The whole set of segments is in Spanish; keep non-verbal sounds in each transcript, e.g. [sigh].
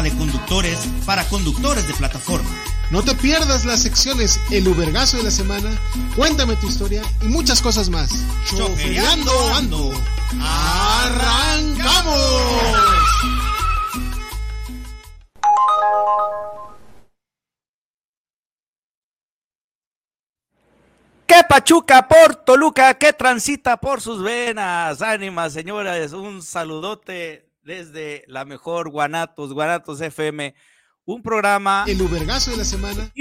programa de conductores para conductores de plataforma. No te pierdas las secciones El Ubergazo de la Semana, Cuéntame tu historia y muchas cosas más. Choferiando Ando. ¡Arrancamos! ¿Qué pachuca por Toluca? ¿Qué transita por sus venas? Ánima, señoras, un saludote desde la mejor Guanatos, Guanatos FM, un programa El Ubergazo de la Semana.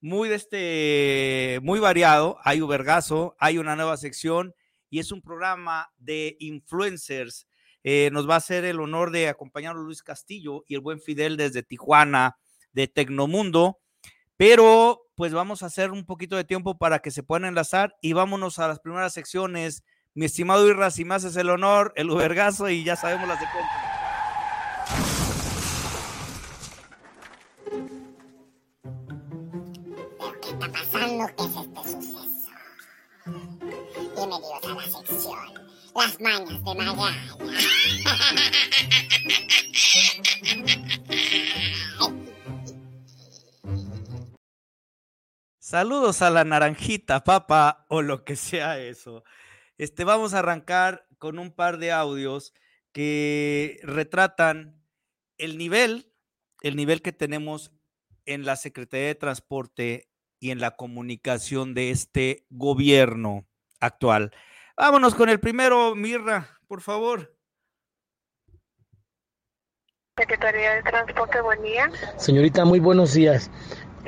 muy de este, muy variado. Hay Ubergazo, hay una nueva sección y es un programa de influencers. Eh, nos va a hacer el honor de acompañar Luis Castillo y el buen Fidel desde Tijuana, de Tecnomundo. Pero pues vamos a hacer un poquito de tiempo para que se puedan enlazar y vámonos a las primeras secciones. Mi estimado Irra, si me haces el honor, el Ubergazo y ya sabemos las de cuenta. ¿Qué está pasando? ¿Qué es este suceso? Bienvenidos a la sección Las mañas de Magaña. Saludos a la naranjita, papa, o lo que sea eso. Este, vamos a arrancar con un par de audios que retratan el nivel, el nivel que tenemos en la Secretaría de Transporte y en la comunicación de este gobierno actual. Vámonos con el primero, Mirra, por favor. Secretaría de Transporte, buen día. Señorita, muy buenos días.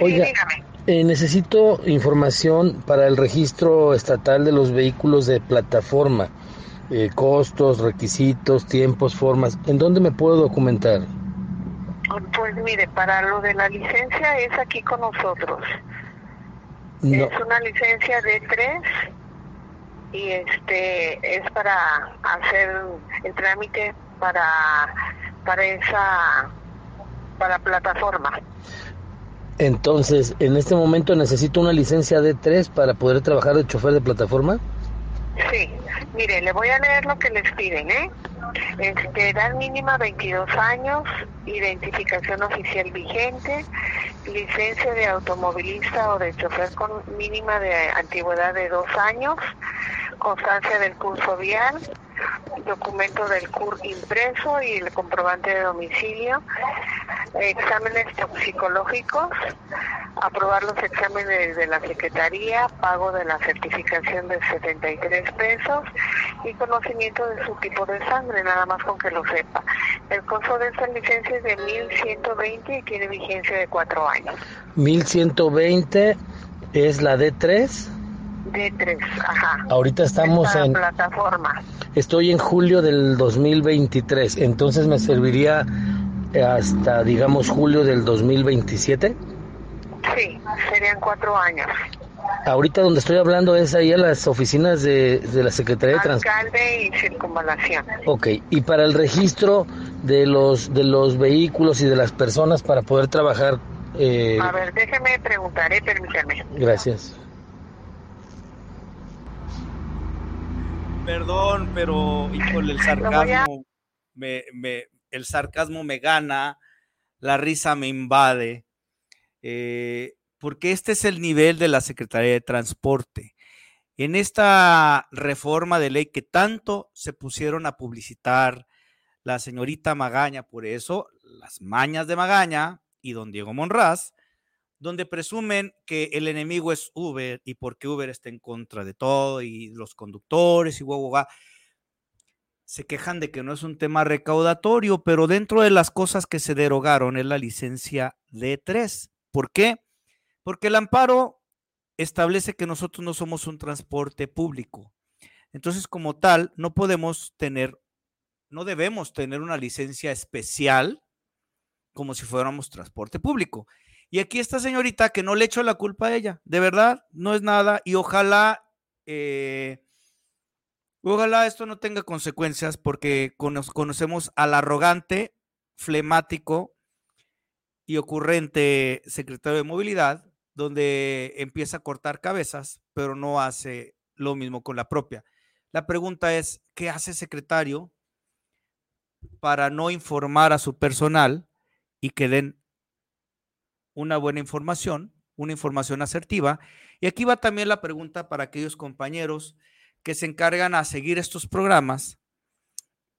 Oiga, Sí, dígame. Eh, necesito información para el registro estatal de los vehículos de plataforma. Eh, costos, requisitos, tiempos, formas. ¿En dónde me puedo documentar? Pues mire, para lo de la licencia es aquí con nosotros. No, Es una licencia de tres y este es para hacer el trámite para para esa para plataforma. Entonces, en este momento necesito una licencia D3 para poder trabajar de chofer de plataforma. Sí, mire, le voy a leer lo que les piden, ¿eh? Este, edad mínima 22 años, identificación oficial vigente, licencia de automovilista o de chofer con mínima de antigüedad de dos años, constancia del curso vial, documento del CUR impreso y el comprobante de domicilio, exámenes toxicológicos, aprobar los exámenes de la Secretaría, pago de la certificación de 73 pesos y conocimiento de su tipo de sangre, nada más con que lo sepa. El costo de esta licencia es de 1.120 y tiene vigencia de cuatro años. 1120 es la D3. Ajá. Ahorita estamos Esta en plataforma. Estoy en julio del 2023, entonces me serviría hasta, digamos, julio del 2027. Sí, serían cuatro años. Ahorita donde estoy hablando es ahí a las oficinas de, de la Secretaría de Transporte. Alcalde y circunvalación. Ok, y para el registro de los, de los vehículos y de las personas para poder trabajar, eh, A ver, déjeme preguntar, eh, permítame. gracias. Perdón, pero híjole, el sarcasmo me, me- el sarcasmo me gana, la risa me invade, eh, porque este es el nivel de la Secretaría de Transporte. En esta reforma de ley que tanto se pusieron a publicitar la señorita Magaña, por eso las mañas de Magaña y don Diego Monraz, donde presumen que el enemigo es Uber y porque Uber está en contra de todo y los conductores y guau, guau, guau. Se quejan de que no es un tema recaudatorio, pero dentro de las cosas que se derogaron es la licencia D3. ¿Por qué? Porque el amparo establece que nosotros no somos un transporte público. Entonces, como tal, no podemos tener, no debemos tener una licencia especial como si fuéramos transporte público. Y aquí esta señorita que no le echo la culpa a ella, de verdad, no es nada y ojalá, eh, ojalá esto no tenga consecuencias porque conocemos al arrogante, flemático y ocurrente secretario de movilidad, donde empieza a cortar cabezas, pero no hace lo mismo con la propia. La pregunta es, ¿qué hace secretario para no informar a su personal y que den una buena información, una información asertiva? Y aquí va también la pregunta para aquellos compañeros que se encargan a seguir estos programas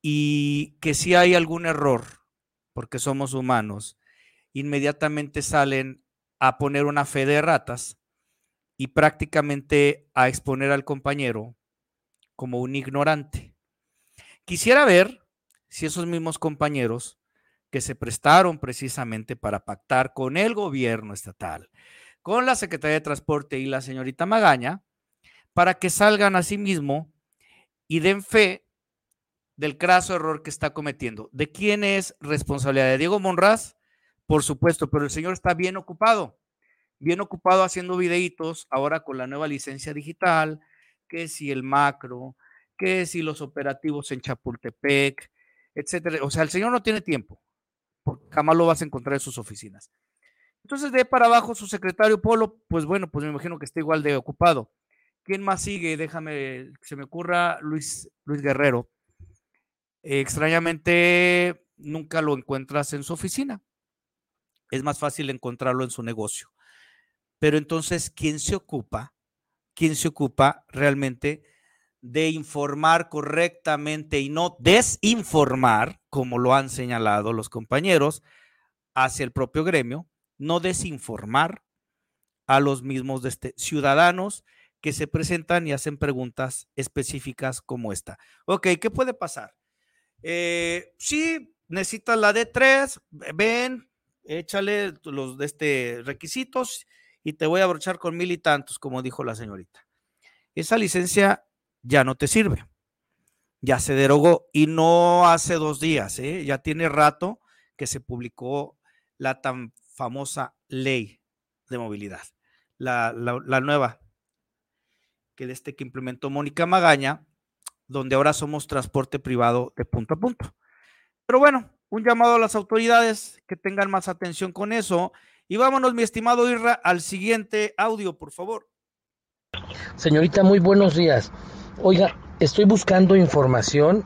y que si hay algún error, porque somos humanos, inmediatamente salen a poner una fe de ratas y prácticamente a exponer al compañero como un ignorante. Quisiera ver si esos mismos compañeros que se prestaron precisamente para pactar con el gobierno estatal, con la Secretaría de Transporte y la señorita Magaña, para que salgan a sí mismo y den fe del craso error que está cometiendo. ¿De quién es responsabilidad? ¿De Diego Monraz? Por supuesto, pero el señor está bien ocupado, bien ocupado haciendo videitos ahora con la nueva licencia digital, que si el macro, que si los operativos en Chapultepec, etcétera. O sea, el señor no tiene tiempo, porque jamás lo vas a encontrar en sus oficinas. Entonces, de para abajo, su secretario Polo, pues bueno, pues me imagino que está igual de ocupado. ¿Quién más sigue? Déjame, que se me ocurra Luis, Luis Guerrero. extrañamente, nunca lo encuentras en su oficina. Es más fácil encontrarlo en su negocio. Pero entonces, ¿quién se ocupa quien se ocupa realmente de informar correctamente y no desinformar, como lo han señalado los compañeros, hacia el propio gremio, no desinformar a los mismos de este, ciudadanos que se presentan y hacen preguntas específicas como esta. Ok, ¿qué puede pasar? Eh, sí, necesitas la D3, ven, échale los de este requisitos y te voy a abrochar con mil y tantos, como dijo la señorita. Esa licencia ya no te sirve. Ya se derogó y no hace dos días, ¿eh? ya tiene rato que se publicó la tan famosa ley de movilidad, la, la nueva que desde que implementó Mónica Magaña, donde ahora somos transporte privado de punto a punto. Pero bueno, un llamado a las autoridades que tengan más atención con eso y vámonos, mi estimado Irra, al siguiente audio, por favor. Señorita, muy buenos días. Oiga, estoy buscando información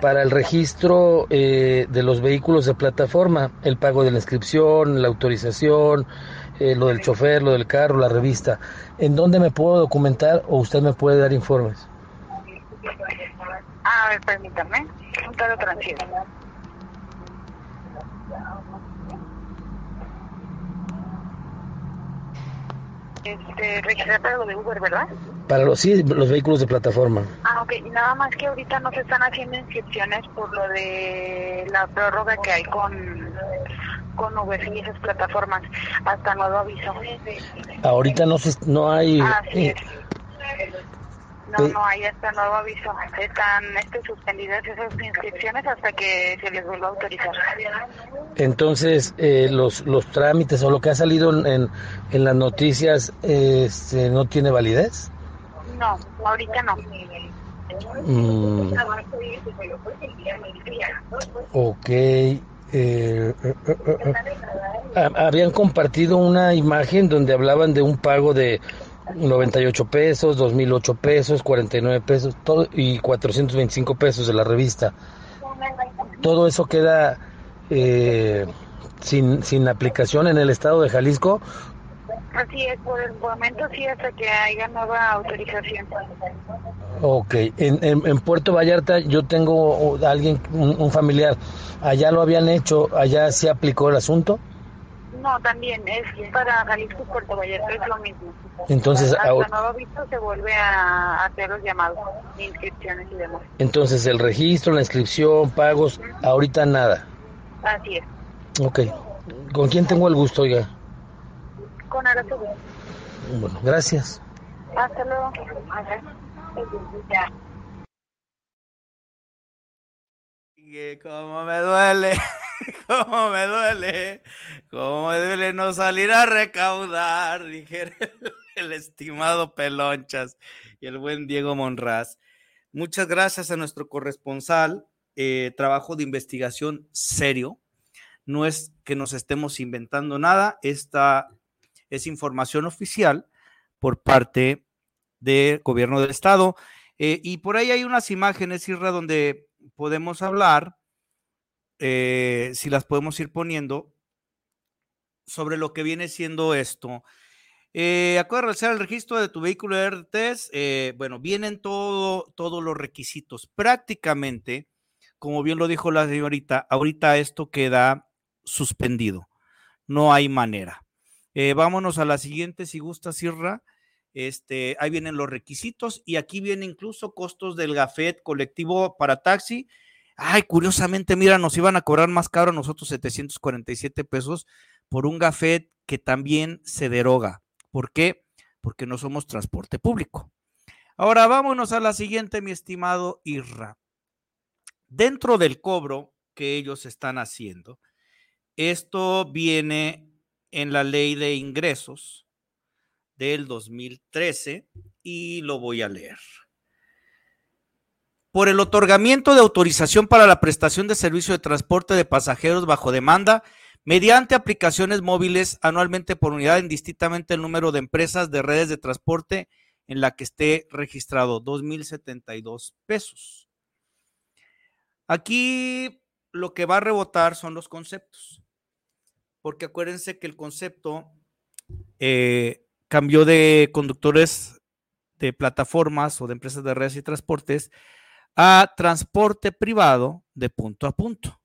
para el registro eh, de los vehículos de plataforma, el pago de la inscripción, la autorización, eh, lo del chofer, lo del carro, la revista. ¿En dónde me puedo documentar o usted me puede dar informes? A ver, permítame. Un transfiero. este, registrar para lo de Uber, ¿verdad? Para los, sí, los vehículos de plataforma. Ah, ok. Nada más que ahorita no se están haciendo inscripciones por lo de la prórroga que hay con, con Uber y esas plataformas. Hasta nuevo aviso. Ahorita no, se, no hay... Así no, no, ahí está nuevo aviso. Están este, suspendidas esas inscripciones hasta que se les vuelva a autorizar. Entonces, eh, los, los trámites o lo que ha salido en, en las noticias este, no tiene validez? No, ahorita no. Mm. Ok. Eh, eh, habían compartido una imagen donde hablaban de un pago de 98 pesos, 2008 pesos, 49 pesos todo, y 425 pesos de la revista. Todo eso queda eh, sin, sin aplicación en el estado de Jalisco. Así es, por el momento sí, hasta que haya nueva autorización. Ok, en, en, Puerto Vallarta yo tengo alguien, un, familiar, allá lo habían hecho, allá se aplicó el asunto. No, también es para Jalisco y Puerto Vallarta, es lo mismo. Entonces, hasta ahora, nuevo visto se vuelve a hacer los llamados, inscripciones y demás. Entonces, el registro, la inscripción, pagos, ahorita nada. Así es. Ok. ¿Con quién tengo el gusto, oiga? con Aratubi. Bueno, gracias. Hasta luego. Cómo me duele, [laughs] cómo me duele, cómo me duele no salir a recaudar, dijera el estimado Pelonchas y el buen Diego Monraz. Muchas gracias a nuestro corresponsal, eh, trabajo de investigación serio. No es que nos estemos inventando nada, esta es información oficial por parte del gobierno del estado. Eh, y por ahí hay unas imágenes, Irra, donde podemos hablar, eh, si las podemos ir poniendo, sobre lo que viene siendo esto. Eh, acuerdo de realizar el registro de tu vehículo de RTS, eh, bueno, vienen todo, todos los requisitos. Prácticamente, como bien lo dijo la señorita, ahorita esto queda suspendido. No hay manera. Eh, vámonos a la siguiente, si gusta, Sirra. Este, ahí vienen los requisitos y aquí vienen incluso costos del gafet colectivo para taxi. Ay, curiosamente, mira, nos iban a cobrar más caro nosotros 747 pesos por un gafet que también se deroga. ¿Por qué? Porque no somos transporte público. Ahora vámonos a la siguiente, mi estimado Irra. Dentro del cobro que ellos están haciendo, esto viene en la ley de ingresos del 2013 y lo voy a leer. Por el otorgamiento de autorización para la prestación de servicio de transporte de pasajeros bajo demanda mediante aplicaciones móviles anualmente por unidad, indistintamente el número de empresas de redes de transporte en la que esté registrado, 2.072 pesos. Aquí lo que va a rebotar son los conceptos, porque acuérdense que el concepto eh, cambió de conductores de plataformas o de empresas de redes y transportes a transporte privado de punto a punto.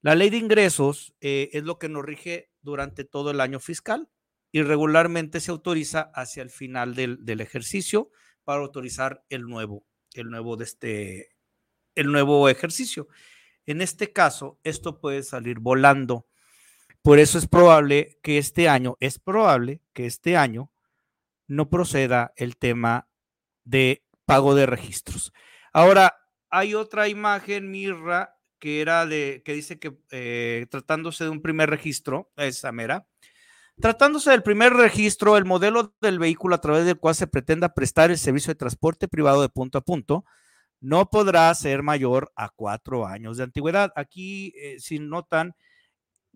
La ley de ingresos eh, es lo que nos rige durante todo el año fiscal y regularmente se autoriza hacia el final del, del ejercicio para autorizar el nuevo, el nuevo de este, el nuevo ejercicio. En este caso, esto puede salir volando. Por eso es probable que este año, es probable que este año no proceda el tema de pago de registros. Ahora, hay otra imagen, Mirra, que era de, que dice que eh, tratándose de un primer registro, esa mera, tratándose del primer registro, el modelo del vehículo a través del cual se pretenda prestar el servicio de transporte privado de punto a punto, no podrá ser mayor a cuatro años de antigüedad. Aquí, eh, si notan,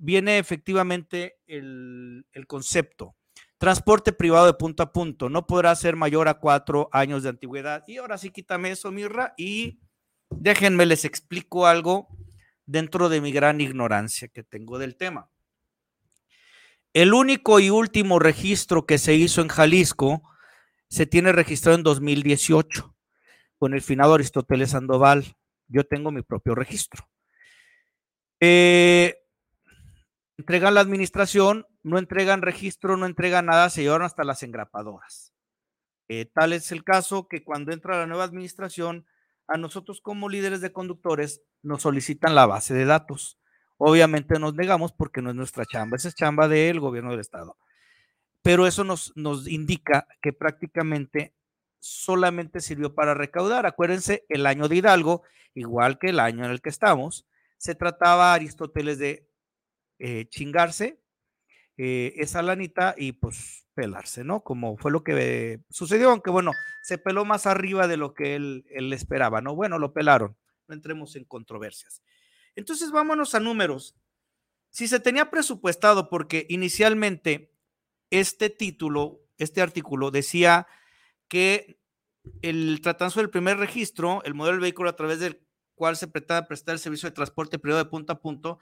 viene efectivamente el, el concepto. Transporte privado de punto a punto no podrá ser mayor a cuatro años de antigüedad. Y ahora sí, quítame eso, Mirra, y Déjenme les explico algo dentro de mi gran ignorancia que tengo del tema. El único y último registro que se hizo en Jalisco se tiene registrado en 2018 con el finado Aristóteles Sandoval. Yo tengo mi propio registro. Eh, entregan la administración, no entregan registro, no entregan nada, se llevaron hasta las engrapadoras. Eh, tal es el caso que cuando entra la nueva administración, a nosotros como líderes de conductores nos solicitan la base de datos. Obviamente nos negamos porque no es nuestra chamba, esa es chamba del gobierno del estado. Pero eso nos, nos indica que prácticamente solamente sirvió para recaudar. Acuérdense, el año de Hidalgo, igual que el año en el que estamos, se trataba Aristóteles de eh, chingarse eh, esa lanita y pues pelarse, ¿no? Como fue lo que sucedió, aunque bueno, se peló más arriba de lo que él, él esperaba, ¿no? Bueno, lo pelaron, no entremos en controversias. Entonces vámonos a números. Si se tenía presupuestado, porque inicialmente este título, este artículo decía que el tratándose del primer registro, el modelo del vehículo a través del cual se pretende prestar el servicio de transporte privado de punto a punto,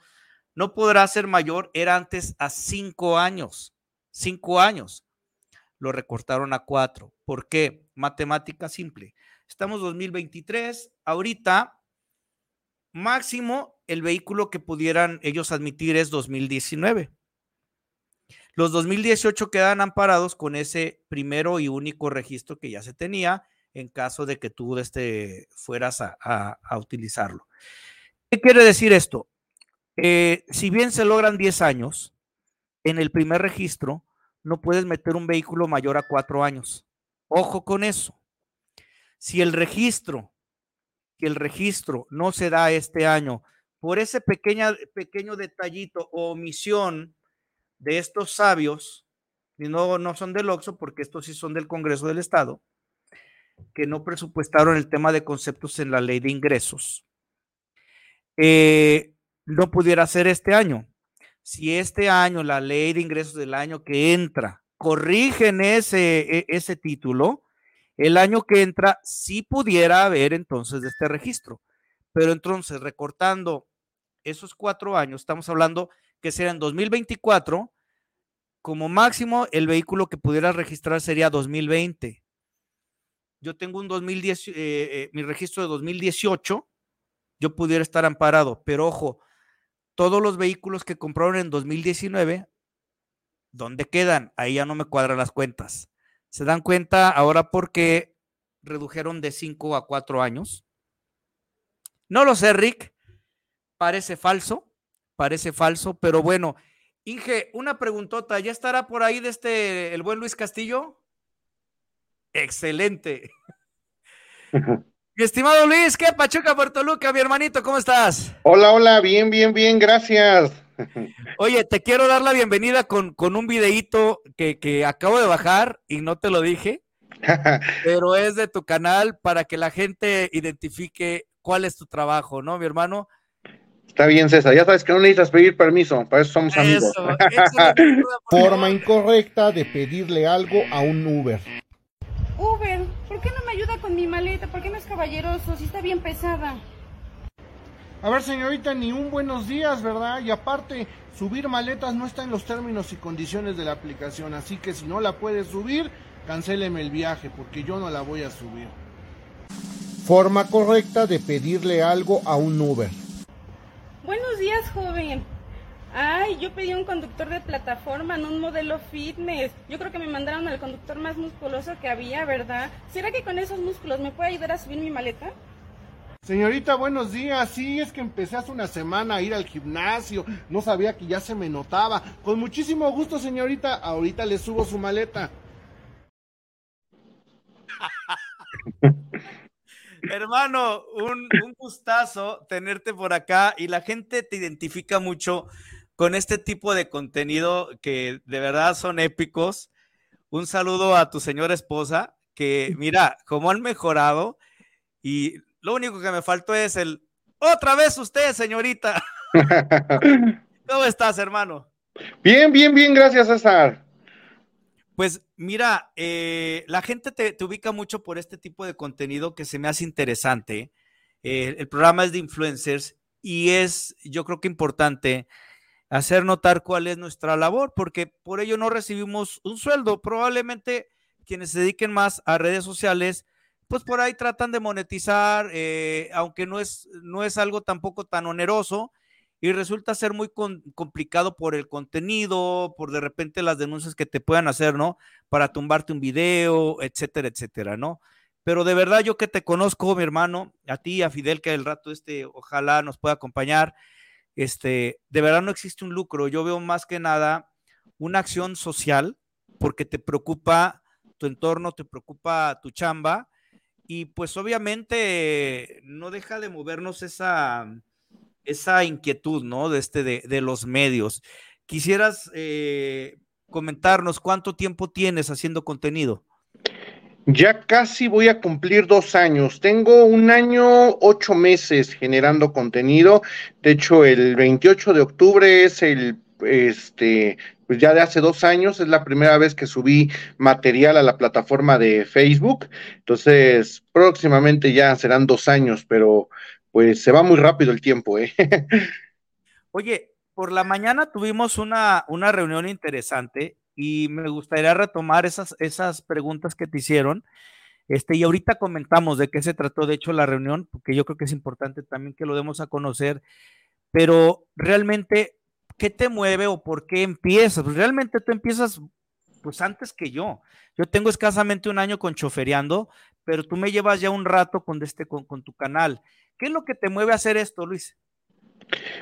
no podrá ser mayor, era antes a cinco años. Cinco años. Lo recortaron a cuatro. ¿Por qué? Matemática simple. Estamos 2023. Ahorita, máximo, el vehículo que pudieran ellos admitir es 2019. Los 2018 quedan amparados con ese primero y único registro que ya se tenía en caso de que tú este, fueras a, a utilizarlo. ¿Qué quiere decir esto? Eh, si bien se logran 10 años, en el primer registro no puedes meter un vehículo mayor a 4 años. Ojo con eso. Si el registro que el registro no se da este año por ese pequeño detallito o omisión de estos sabios, y no, no son del OXO, porque estos sí son del Congreso del Estado, que no presupuestaron el tema de conceptos en la ley de ingresos, eh, no pudiera ser este año. Si este año, la ley de ingresos del año que entra, corrigen ese, e, ese título, el año que entra sí pudiera haber entonces este registro. Pero entonces, recortando esos cuatro años, estamos hablando que será en 2024, como máximo el vehículo que pudiera registrar sería 2020. Yo tengo un 2010, eh, eh, mi registro de 2018, yo pudiera estar amparado, pero ojo, todos los vehículos que compraron en 2019, ¿dónde quedan? Ahí ya no me cuadran las cuentas. ¿Se dan cuenta ahora por qué redujeron de 5 a 4 años? No lo sé, Rick. Parece falso, parece falso, pero bueno. Inge, una preguntota, ¿ya estará por ahí de este el buen Luis Castillo? Excelente. [laughs] Mi estimado Luis, ¿qué Pachuca, Puerto Luca, mi hermanito? ¿Cómo estás? Hola, hola, bien, bien, bien, gracias. [laughs] Oye, te quiero dar la bienvenida con, con un videíto que, que acabo de bajar y no te lo dije, [laughs] pero es de tu canal para que la gente identifique cuál es tu trabajo, ¿no, mi hermano? Está bien, César. Ya sabes que no necesitas pedir permiso, para eso somos amigos. Eso, eso [laughs] Forma incorrecta de pedirle algo a un. Uber, ¿por qué no me ayuda con mi maleta? ¿Por qué no es caballeroso? Si está bien pesada. A ver, señorita, ni un buenos días, ¿verdad? Y aparte, subir maletas no está en los términos y condiciones de la aplicación, así que si no la puede subir, cancéleme el viaje, porque yo no la voy a subir. Forma correcta de pedirle algo a un Uber. Buenos días, joven. Ay, yo pedí un conductor de plataforma en un modelo fitness. Yo creo que me mandaron al conductor más musculoso que había, ¿verdad? ¿Será que con esos músculos me puede ayudar a subir mi maleta? Señorita, buenos días. Sí, es que empecé hace una semana a ir al gimnasio. No sabía que ya se me notaba. Con muchísimo gusto, señorita. Ahorita le subo su maleta. [laughs] Hermano, un, un, gustazo tenerte por acá y la gente te identifica mucho con este tipo de contenido que de verdad son épicos. Un saludo a tu señora esposa, que mira, cómo han mejorado y lo único que me faltó es el, otra vez usted, señorita. [laughs] ¿Cómo estás, hermano? Bien, bien, bien, gracias, César. Pues mira, eh, la gente te, te, ubica mucho por este tipo de contenido que se me hace interesante. Eh, el programa es de influencers y es, yo creo que importante hacer notar cuál es nuestra labor, porque por ello no recibimos un sueldo. Probablemente quienes se dediquen más a redes sociales, pues por ahí tratan de monetizar, eh, aunque no es, no es algo tampoco tan oneroso y resulta ser muy con, complicado por el contenido, por de repente las denuncias que te puedan hacer, ¿no? Para tumbarte un video, etcétera, etcétera, ¿no? Pero de verdad yo que te conozco, mi hermano, a ti, a Fidel, que el rato este ojalá nos pueda acompañar, este, de verdad no existe un lucro. Yo veo más que nada una acción social porque te preocupa tu entorno, te preocupa tu chamba y pues obviamente no deja de movernos esa, esa inquietud, ¿no? De, este, de, de los medios. Quisieras eh, comentarnos cuánto tiempo tienes haciendo contenido. Ya casi voy a cumplir dos años. Tengo un año, ocho meses generando contenido. De hecho, el 28 de octubre es el, este, pues ya de hace dos años, es la primera vez que subí material a la plataforma de Facebook. Entonces, próximamente ya serán dos años, pero pues se va muy rápido el tiempo, ¿eh? [laughs] Oye, por la mañana tuvimos una, una reunión interesante y me gustaría retomar esas, esas preguntas que te hicieron. Este, y ahorita comentamos de qué se trató, de hecho, la reunión, porque yo creo que es importante también que lo demos a conocer, pero realmente, ¿qué te mueve o por qué empiezas? Pues realmente tú empiezas, pues antes que yo. Yo tengo escasamente un año con Chofereando, pero tú me llevas ya un rato con, este, con, con tu canal. ¿Qué es lo que te mueve a hacer esto, Luis?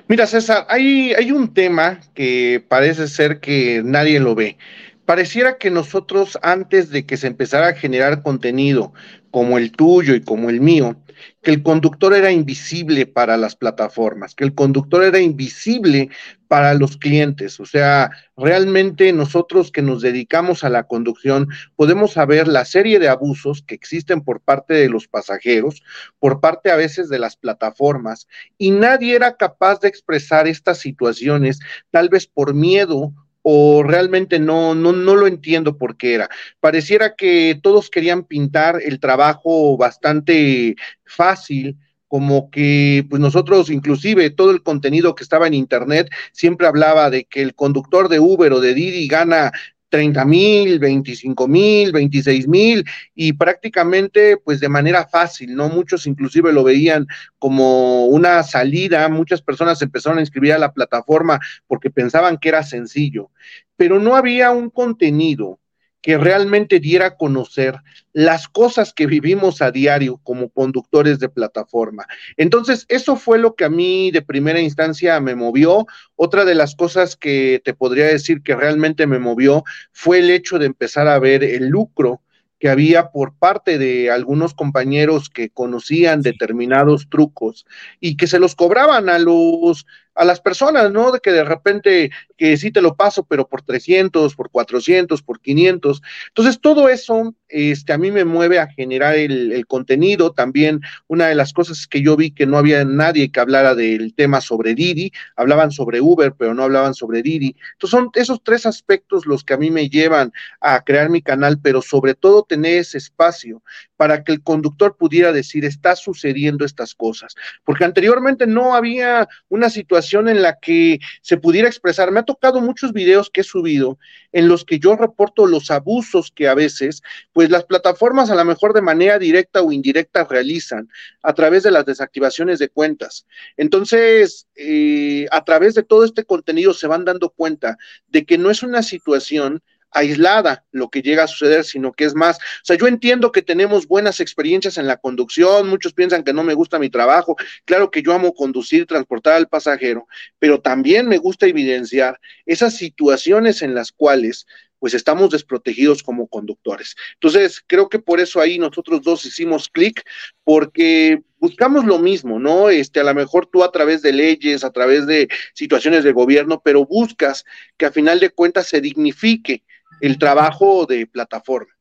Mira, César, hay, hay un tema que parece ser que nadie lo ve. Pareciera que nosotros, antes de que se empezara a generar contenido como el tuyo y como el mío, que el conductor era invisible para las plataformas, que el conductor era invisible para los clientes. O sea, realmente nosotros que nos dedicamos a la conducción podemos saber la serie de abusos que existen por parte de los pasajeros, por parte a veces de las plataformas, y nadie era capaz de expresar estas situaciones, tal vez por miedo o realmente no, no, no lo entiendo por qué era. Pareciera que todos querían pintar el trabajo bastante fácil, como que pues nosotros inclusive todo el contenido que estaba en internet siempre hablaba de que el conductor de Uber o de Didi gana 30 mil, 25 mil, 26 mil y prácticamente pues de manera fácil, ¿no? Muchos inclusive lo veían como una salida, muchas personas empezaron a inscribir a la plataforma porque pensaban que era sencillo, pero no había un contenido que realmente diera a conocer las cosas que vivimos a diario como conductores de plataforma. Entonces, eso fue lo que a mí de primera instancia me movió. Otra de las cosas que te podría decir que realmente me movió fue el hecho de empezar a ver el lucro que había por parte de algunos compañeros que conocían determinados trucos y que se los cobraban a los a las personas, ¿no? De que de repente que sí te lo paso, pero por 300, por 400, por 500. Entonces, todo eso este, a mí me mueve a generar el, el, contenido. También una de las cosas que yo vi que no había nadie que hablara del tema sobre Didi, hablaban sobre Uber, pero no hablaban sobre Didi. Entonces, son esos tres aspectos los que a mí me llevan a crear mi canal, pero sobre todo tener ese espacio para que el conductor pudiera decir, está sucediendo estas cosas. Porque anteriormente no había una situación en la que se pudiera expresar. Me ha tocado muchos videos que he subido en los que yo reporto los abusos que a veces, pues las plataformas a lo mejor de manera directa o indirecta realizan a través de las desactivaciones de cuentas. Entonces, eh, a través de todo este contenido se van dando cuenta de que no es una situación aislada lo que llega a suceder, sino que es más, o sea, yo entiendo que tenemos buenas experiencias en la conducción, muchos piensan que no me gusta mi trabajo, claro que yo amo conducir, transportar al pasajero, pero también me gusta evidenciar esas situaciones en las cuales pues estamos desprotegidos como conductores. Entonces, creo que por eso ahí nosotros dos hicimos clic, porque buscamos lo mismo, ¿no? Este, a lo mejor tú a través de leyes, a través de situaciones de gobierno, pero buscas que a final de cuentas se dignifique el trabajo de plataforma.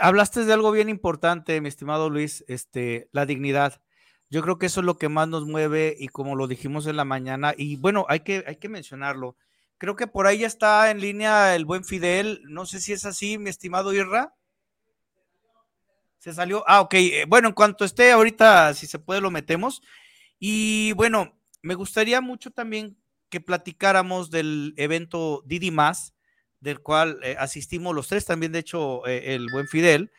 Hablaste de algo bien importante, mi estimado Luis, este, la dignidad. Yo creo que eso es lo que más nos mueve y como lo dijimos en la mañana, y bueno, hay que, hay que mencionarlo. Creo que por ahí ya está en línea el buen Fidel. No sé si es así, mi estimado Irra. Se salió. Ah, ok. Eh, bueno, en cuanto esté ahorita, si se puede, lo metemos. Y bueno, me gustaría mucho también que platicáramos del evento Didi Más, del cual eh, asistimos los tres, también de hecho eh, el buen Fidel,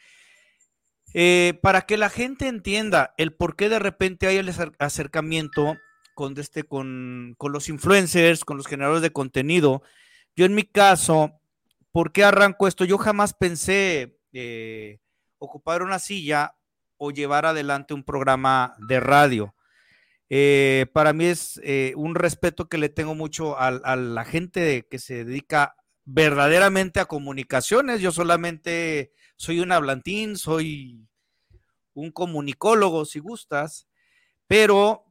eh, para que la gente entienda el por qué de repente hay el acercamiento con, este, con, con los influencers, con los generadores de contenido. Yo en mi caso, ¿por qué arranco esto? Yo jamás pensé ocupar una silla o llevar adelante un programa de radio. Eh, para mí es eh, un respeto que le tengo mucho a, la gente que se dedica verdaderamente a comunicaciones. Yo solamente soy un hablantín, soy un comunicólogo, si gustas, pero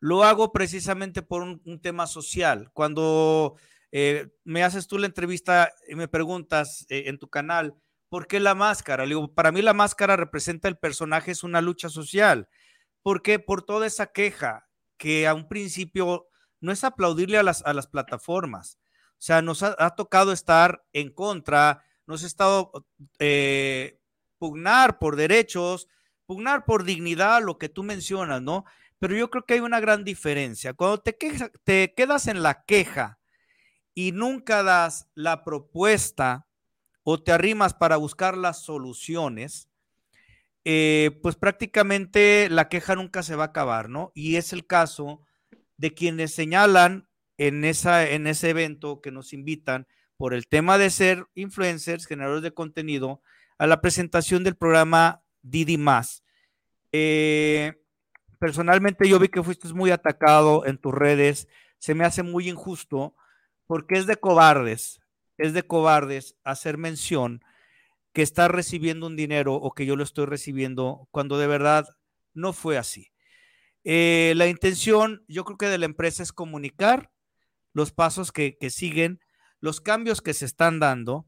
lo hago precisamente por un, tema social. Cuando eh, me haces tú la entrevista y me preguntas en tu canal, ¿por qué la máscara? Digo, para mí la máscara representa el personaje, es una lucha social. ¿Por qué? Por toda esa queja que a un principio no es aplaudirle a las, a las plataformas. O sea, nos ha, tocado estar en contra, nos ha estado eh, pugnar por derechos, pugnar por dignidad, lo que tú mencionas, ¿no? Pero yo creo que hay una gran diferencia. Cuando te, te quedas en la queja y nunca das la propuesta o te arrimas para buscar las soluciones, eh, pues prácticamente la queja nunca se va a acabar, ¿no? Y es el caso de quienes señalan en, ese evento que nos invitan por el tema de ser influencers, generadores de contenido, a la presentación del programa Didi Más. Eh, personalmente yo vi que fuiste muy atacado en tus redes, se me hace muy injusto porque es de cobardes, es de cobardes hacer mención que está recibiendo un dinero o que yo lo estoy recibiendo cuando de verdad no fue así. Eh, la intención, yo creo que de la empresa es comunicar los pasos que, siguen, los cambios que se están dando,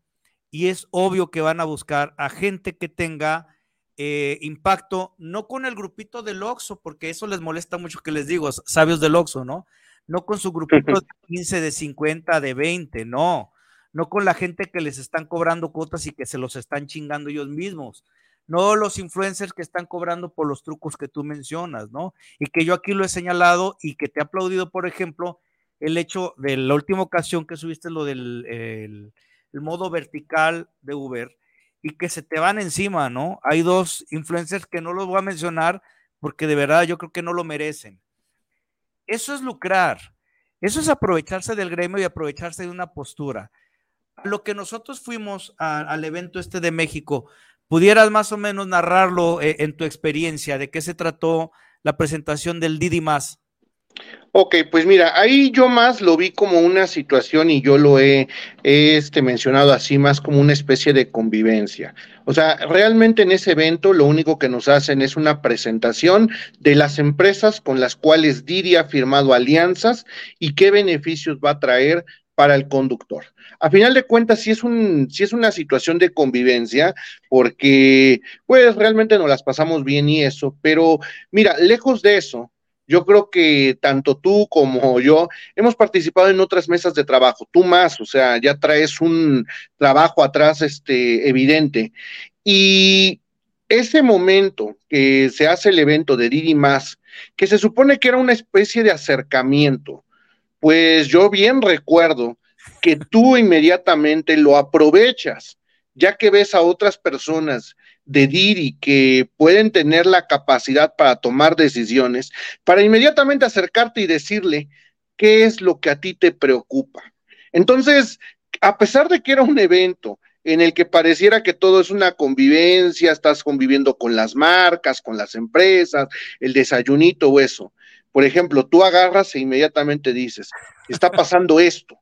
y es obvio que van a buscar a gente que tenga eh, impacto, no con el grupito del Oxxo, porque eso les molesta mucho que les digo, sabios del Oxxo, ¿no? No con su grupito [laughs] de 15, de 50, de 20, no. No con la gente que les están cobrando cuotas y que se los están chingando ellos mismos no los influencers que están cobrando por los trucos que tú mencionas, ¿no? Y que yo aquí lo he señalado y que te he aplaudido, por ejemplo, el hecho de la última ocasión que subiste lo del el, modo vertical de Uber y que se te van encima, ¿no? Hay dos influencers que no los voy a mencionar porque de verdad yo creo que no lo merecen. Eso es lucrar, eso es aprovecharse del gremio y aprovecharse de una postura. Lo que nosotros fuimos al evento este de México, ¿Pudieras más o menos narrarlo eh, en tu experiencia? ¿De qué se trató la presentación del Didi Más? Ok, pues mira, ahí yo más lo vi como una situación y yo lo he, este, mencionado así más como una especie de convivencia. O sea, realmente en ese evento lo único que nos hacen es una presentación de las empresas con las cuales Didi ha firmado alianzas y qué beneficios va a traer para el conductor. A final de cuentas, sí es, un, sí es una situación de convivencia, porque pues realmente nos las pasamos bien y eso, pero mira, lejos de eso, yo creo que tanto tú como yo hemos participado en otras mesas de trabajo, tú más, o sea, ya traes un trabajo atrás este, evidente. Y ese momento que se hace el evento de Didi Más, que se supone que era una especie de acercamiento, pues yo bien recuerdo que tú inmediatamente lo aprovechas, ya que ves a otras personas de Diri que pueden tener la capacidad para tomar decisiones, para inmediatamente acercarte y decirle qué es lo que a ti te preocupa. Entonces, a pesar de que era un evento en el que pareciera que todo es una convivencia, estás conviviendo con las marcas, con las empresas, el desayunito o eso. Por ejemplo, tú agarras e inmediatamente dices, está pasando [laughs] esto.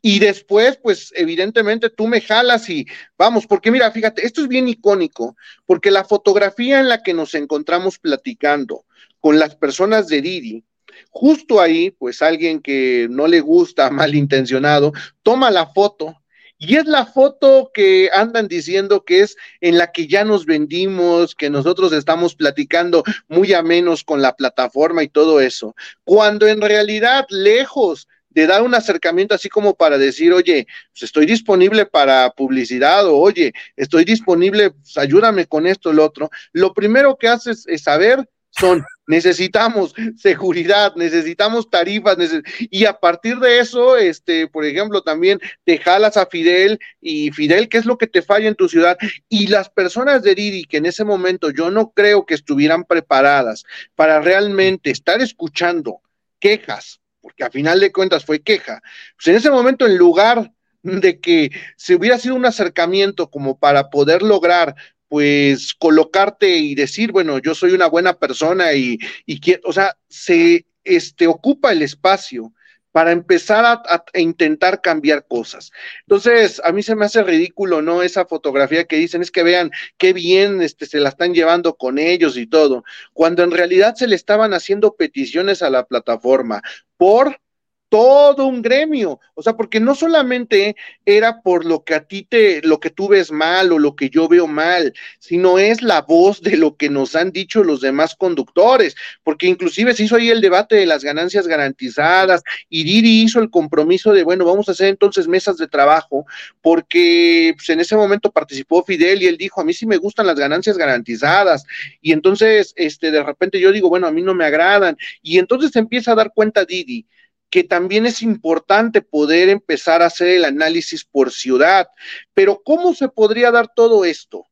Y después, pues evidentemente tú me jalas y vamos, porque mira, fíjate, esto es bien icónico, porque la fotografía en la que nos encontramos platicando con las personas de Didi, justo ahí, pues alguien que no le gusta, [laughs] malintencionado, toma la foto y es la foto que andan diciendo que es en la que ya nos vendimos, que nosotros estamos platicando muy a menos con la plataforma y todo eso, cuando en realidad lejos de dar un acercamiento así como para decir, oye, pues estoy disponible para publicidad o oye, estoy disponible, pues ayúdame con esto, el otro. Lo primero que haces es saber son necesitamos seguridad, necesitamos tarifas, y a partir de eso, este, por ejemplo, también te jalas a Fidel y Fidel, ¿qué es lo que te falla en tu ciudad? Y las personas de Didi, que en ese momento yo no creo que estuvieran preparadas para realmente estar escuchando quejas, porque a final de cuentas fue queja, pues en ese momento en lugar de que se hubiera sido un acercamiento como para poder lograr pues colocarte y decir, bueno, yo soy una buena persona y, y quiero, o sea, se este, ocupa el espacio para empezar a, intentar cambiar cosas. Entonces, a mí se me hace ridículo, ¿no? Esa fotografía que dicen es que vean qué bien este, se la están llevando con ellos y todo, cuando en realidad se le estaban haciendo peticiones a la plataforma por todo un gremio, o sea, porque no solamente era por lo que a ti te, lo que tú ves mal o lo que yo veo mal, sino es la voz de lo que nos han dicho los demás conductores, porque inclusive se hizo ahí el debate de las ganancias garantizadas y Didi hizo el compromiso de, bueno, vamos a hacer entonces mesas de trabajo, porque pues, en ese momento participó Fidel y él dijo, a mí sí me gustan las ganancias garantizadas, y entonces, este, de repente yo digo, bueno, a mí no me agradan, y entonces empieza a dar cuenta Didi que también es importante poder empezar a hacer el análisis por ciudad. Pero ¿cómo se podría dar todo esto?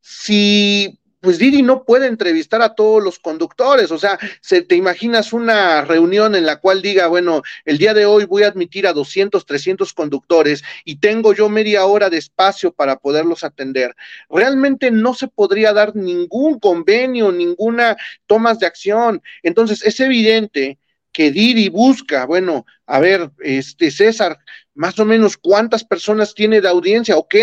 Si pues Didi no puede entrevistar a todos los conductores, o sea, se te imaginas una reunión en la cual diga, bueno, el día de hoy voy a admitir a 200, 300 conductores y tengo yo media hora de espacio para poderlos atender. Realmente no se podría dar ningún convenio, ninguna tomas de acción. Entonces, es evidente que Didi busca, bueno, a ver, este César, más o menos cuántas personas tiene de audiencia, ok,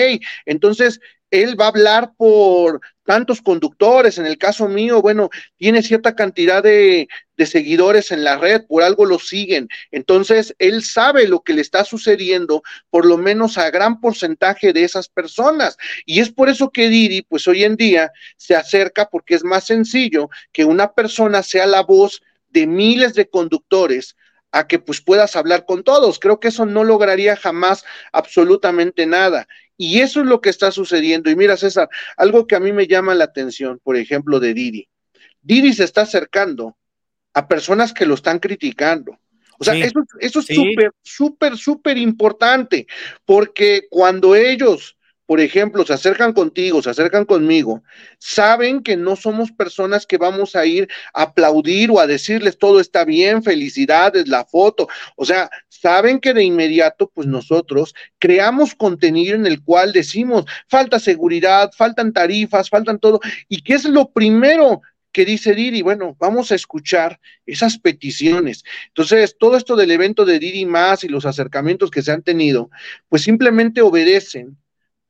entonces él va a hablar por tantos conductores. En el caso mío, bueno, tiene cierta cantidad de, seguidores en la red, por algo lo siguen. Entonces, él sabe lo que le está sucediendo, por lo menos a gran porcentaje de esas personas. Y es por eso que Didi, pues hoy en día, se acerca porque es más sencillo que una persona sea la voz de miles de conductores a que pues puedas hablar con todos. Creo que eso no lograría jamás absolutamente nada. Y eso es lo que está sucediendo. Y mira, César, algo que a mí me llama la atención, por ejemplo, de Didi. Didi se está acercando a personas que lo están criticando. O sea, eso, eso es súper, súper, súper importante, porque cuando ellos por ejemplo, se acercan contigo, se acercan conmigo, saben que no somos personas que vamos a ir a aplaudir o a decirles todo está bien, felicidades, la foto. O sea, saben que de inmediato, pues nosotros creamos contenido en el cual decimos, falta seguridad, faltan tarifas, faltan todo. ¿Y qué es lo primero que dice Didi, bueno, vamos a escuchar esas peticiones. Entonces, todo esto del evento de Didi más y los acercamientos que se han tenido, pues simplemente obedecen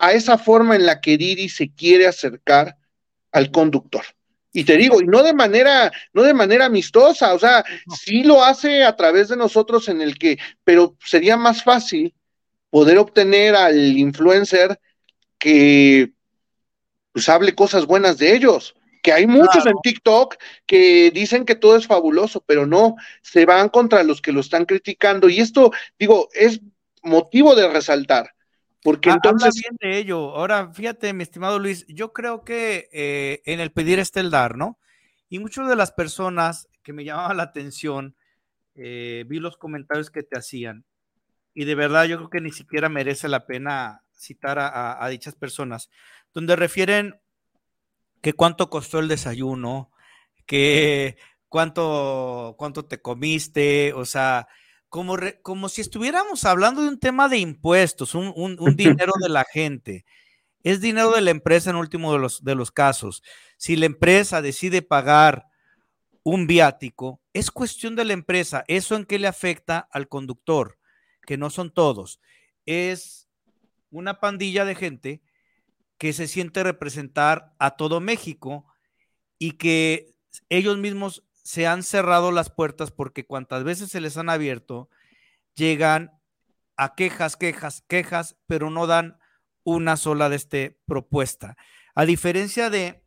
a esa forma en la que Didi se quiere acercar al conductor. Y te digo, y no de manera, no de manera amistosa, o sea, sí lo hace a través de nosotros en el que, pero sería más fácil poder obtener al influencer que pues hable cosas buenas de ellos, que hay muchos en TikTok que dicen que todo es fabuloso, pero no, se van contra los que lo están criticando. Y esto, digo, es motivo de resaltar porque entonces. bien de ello. Ahora, fíjate, mi estimado Luis, yo creo que eh, en el pedir está el dar, ¿no? Y muchas de las personas que me llamaban la atención, eh, vi los comentarios que te hacían. Y de verdad, yo creo que ni siquiera merece la pena citar a, dichas personas, donde refieren que cuánto costó el desayuno, que cuánto, cuánto te comiste, o sea, como, como si estuviéramos hablando de un tema de impuestos, un, [laughs] dinero de la gente. Es dinero de la empresa en último de los, de los casos. Si la empresa decide pagar un viático, es cuestión de la empresa. ¿Eso en qué le afecta al conductor? Que no son todos. Es una pandilla de gente que se siente representar a todo México y que ellos mismos se han cerrado las puertas porque cuantas veces se les han abierto, llegan a quejas, quejas, quejas, pero no dan una sola de este propuesta. A diferencia de,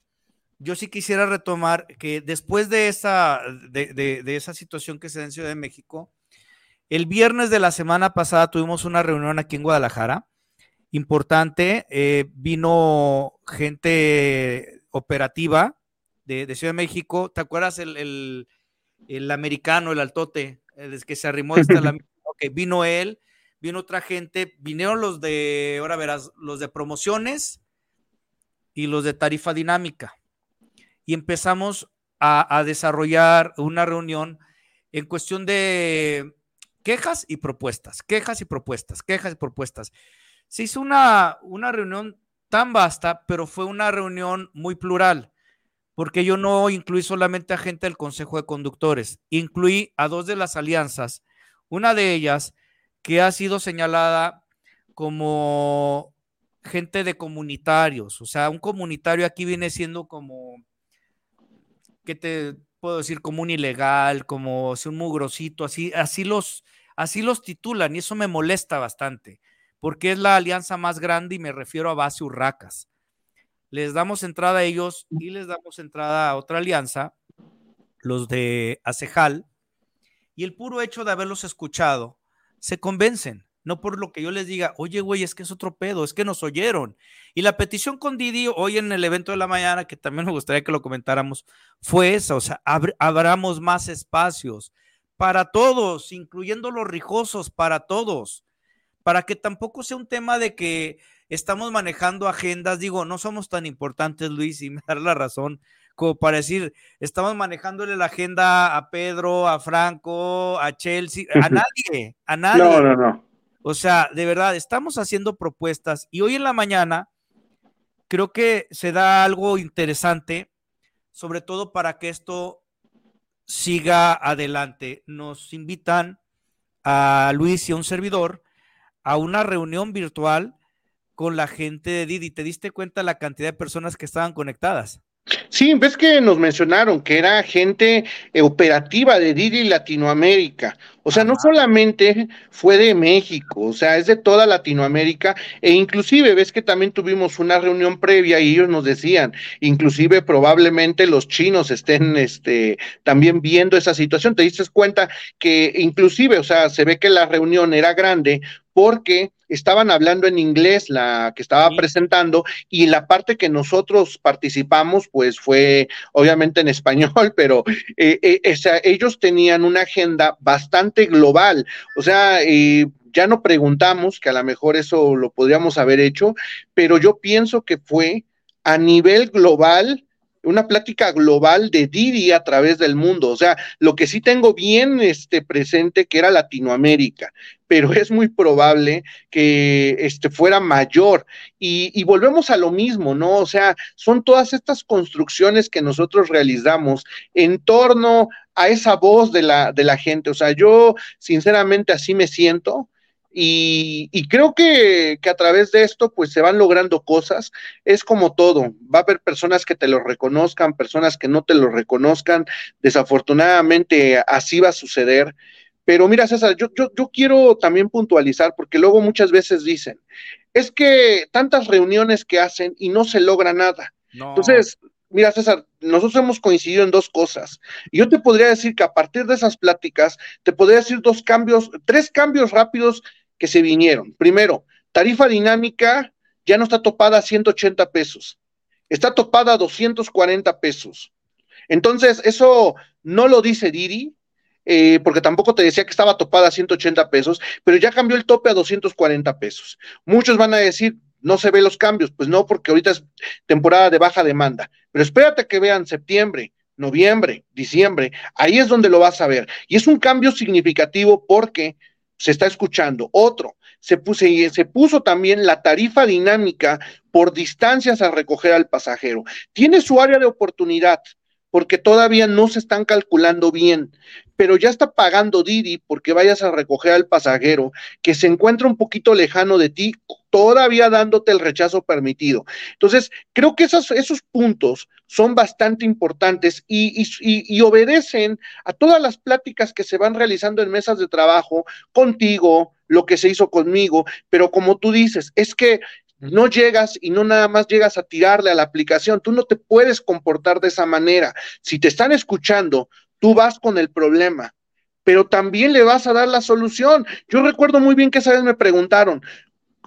yo sí quisiera retomar que después de esa, de, esa situación que se da en de México, el viernes de la semana pasada tuvimos una reunión aquí en Guadalajara, importante, eh, vino gente operativa, de, Ciudad de México. ¿Te acuerdas el, americano, el altote, desde que se arrimó hasta [laughs] la... Ok, vino él, vino otra gente, vinieron los de, ahora verás, los de promociones y los de tarifa dinámica. Y empezamos a, desarrollar una reunión en cuestión de quejas y propuestas, quejas y propuestas, quejas y propuestas. Se hizo una, una reunión tan vasta, pero fue una reunión muy plural porque yo no incluí solamente a gente del Consejo de Conductores, incluí a dos de las alianzas, una de ellas que ha sido señalada como gente de comunitarios, o sea, un comunitario aquí viene siendo como, ¿qué te puedo decir? Como un ilegal, como un mugrosito, así, así los, así los titulan y eso me molesta bastante, porque es la alianza más grande y me refiero a base Urracas les damos entrada a ellos y les damos entrada a otra alianza, los de Acejal, y el puro hecho de haberlos escuchado, se convencen, no por lo que yo les diga, oye, güey, es que es otro pedo, es que nos oyeron. Y la petición con Didi hoy en el evento de la mañana, que también me gustaría que lo comentáramos, fue esa, o sea, abramos más espacios para todos, incluyendo los rijosos, para todos, para que tampoco sea un tema de que estamos manejando agendas, digo, no somos tan importantes, Luis, y me da la razón, como para decir, estamos manejándole la agenda a Pedro, a Franco, a Chelsea, a nadie, a nadie. No, no, no. O sea, de verdad, estamos haciendo propuestas y hoy en la mañana creo que se da algo interesante, sobre todo para que esto siga adelante. Nos invitan a Luis y a un servidor a una reunión virtual con la gente de Didi. ¿Te diste cuenta la cantidad de personas que estaban conectadas? Sí, ves que nos mencionaron que era gente eh, operativa de Didi Latinoamérica. O sea, no solamente fue de México, o sea, es de toda Latinoamérica e inclusive ves que también tuvimos una reunión previa y ellos nos decían, inclusive probablemente los chinos estén este también viendo esa situación. Te diste cuenta que inclusive, o sea, se ve que la reunión era grande porque estaban hablando en inglés la que estaba presentando y la parte que nosotros participamos pues fue obviamente en [laughs] español, pero eh, eh, ellos tenían una agenda bastante global, o sea, eh, ya no preguntamos, que a lo mejor eso lo podríamos haber hecho, pero yo pienso que fue a nivel global una plática global de Didi a través del mundo. O sea, lo que sí tengo bien este, presente que era Latinoamérica, pero es muy probable que este, fuera mayor. Y, y, volvemos a lo mismo, ¿no? O sea, son todas estas construcciones que nosotros realizamos en torno a esa voz de la, de la gente. O sea, yo sinceramente así me siento. Y, creo que, a través de esto pues se van logrando cosas. Es como todo, va a haber personas que te lo reconozcan, personas que no te lo reconozcan. Desafortunadamente así va a suceder. Pero mira, César, yo, yo, yo quiero también puntualizar, porque luego muchas veces dicen, es que tantas reuniones que hacen y no se logra nada. Entonces, mira, César, nosotros hemos coincidido en dos cosas. Y yo te podría decir que a partir de esas pláticas, te podría decir dos cambios, tres cambios rápidos que se vinieron. Primero, tarifa dinámica ya no está topada a 180 pesos, está topada a 240 pesos. Entonces, eso no lo dice Didi, eh, porque tampoco te decía que estaba topada a 180 pesos, pero ya cambió el tope a 240 pesos. Muchos van a decir, no se ve los cambios, pues no, porque ahorita es temporada de baja demanda, pero espérate que vean septiembre, noviembre, diciembre, ahí es donde lo vas a ver. Y es un cambio significativo porque se está escuchando. Otro, se, puso, se puso también la tarifa dinámica por distancias a recoger al pasajero. Tiene su área de oportunidad porque todavía no se están calculando bien, pero ya está pagando Didi porque vayas a recoger al pasajero que se encuentra un poquito lejano de ti, todavía dándote el rechazo permitido. Entonces, creo que esos, puntos son bastante importantes y, y obedecen a todas las pláticas que se van realizando en mesas de trabajo contigo, lo que se hizo conmigo, pero como tú dices, es que no llegas y no nada más llegas a tirarle a la aplicación. Tú no te puedes comportar de esa manera. Si te están escuchando, tú vas con el problema, pero también le vas a dar la solución. Yo recuerdo muy bien que esa vez me preguntaron,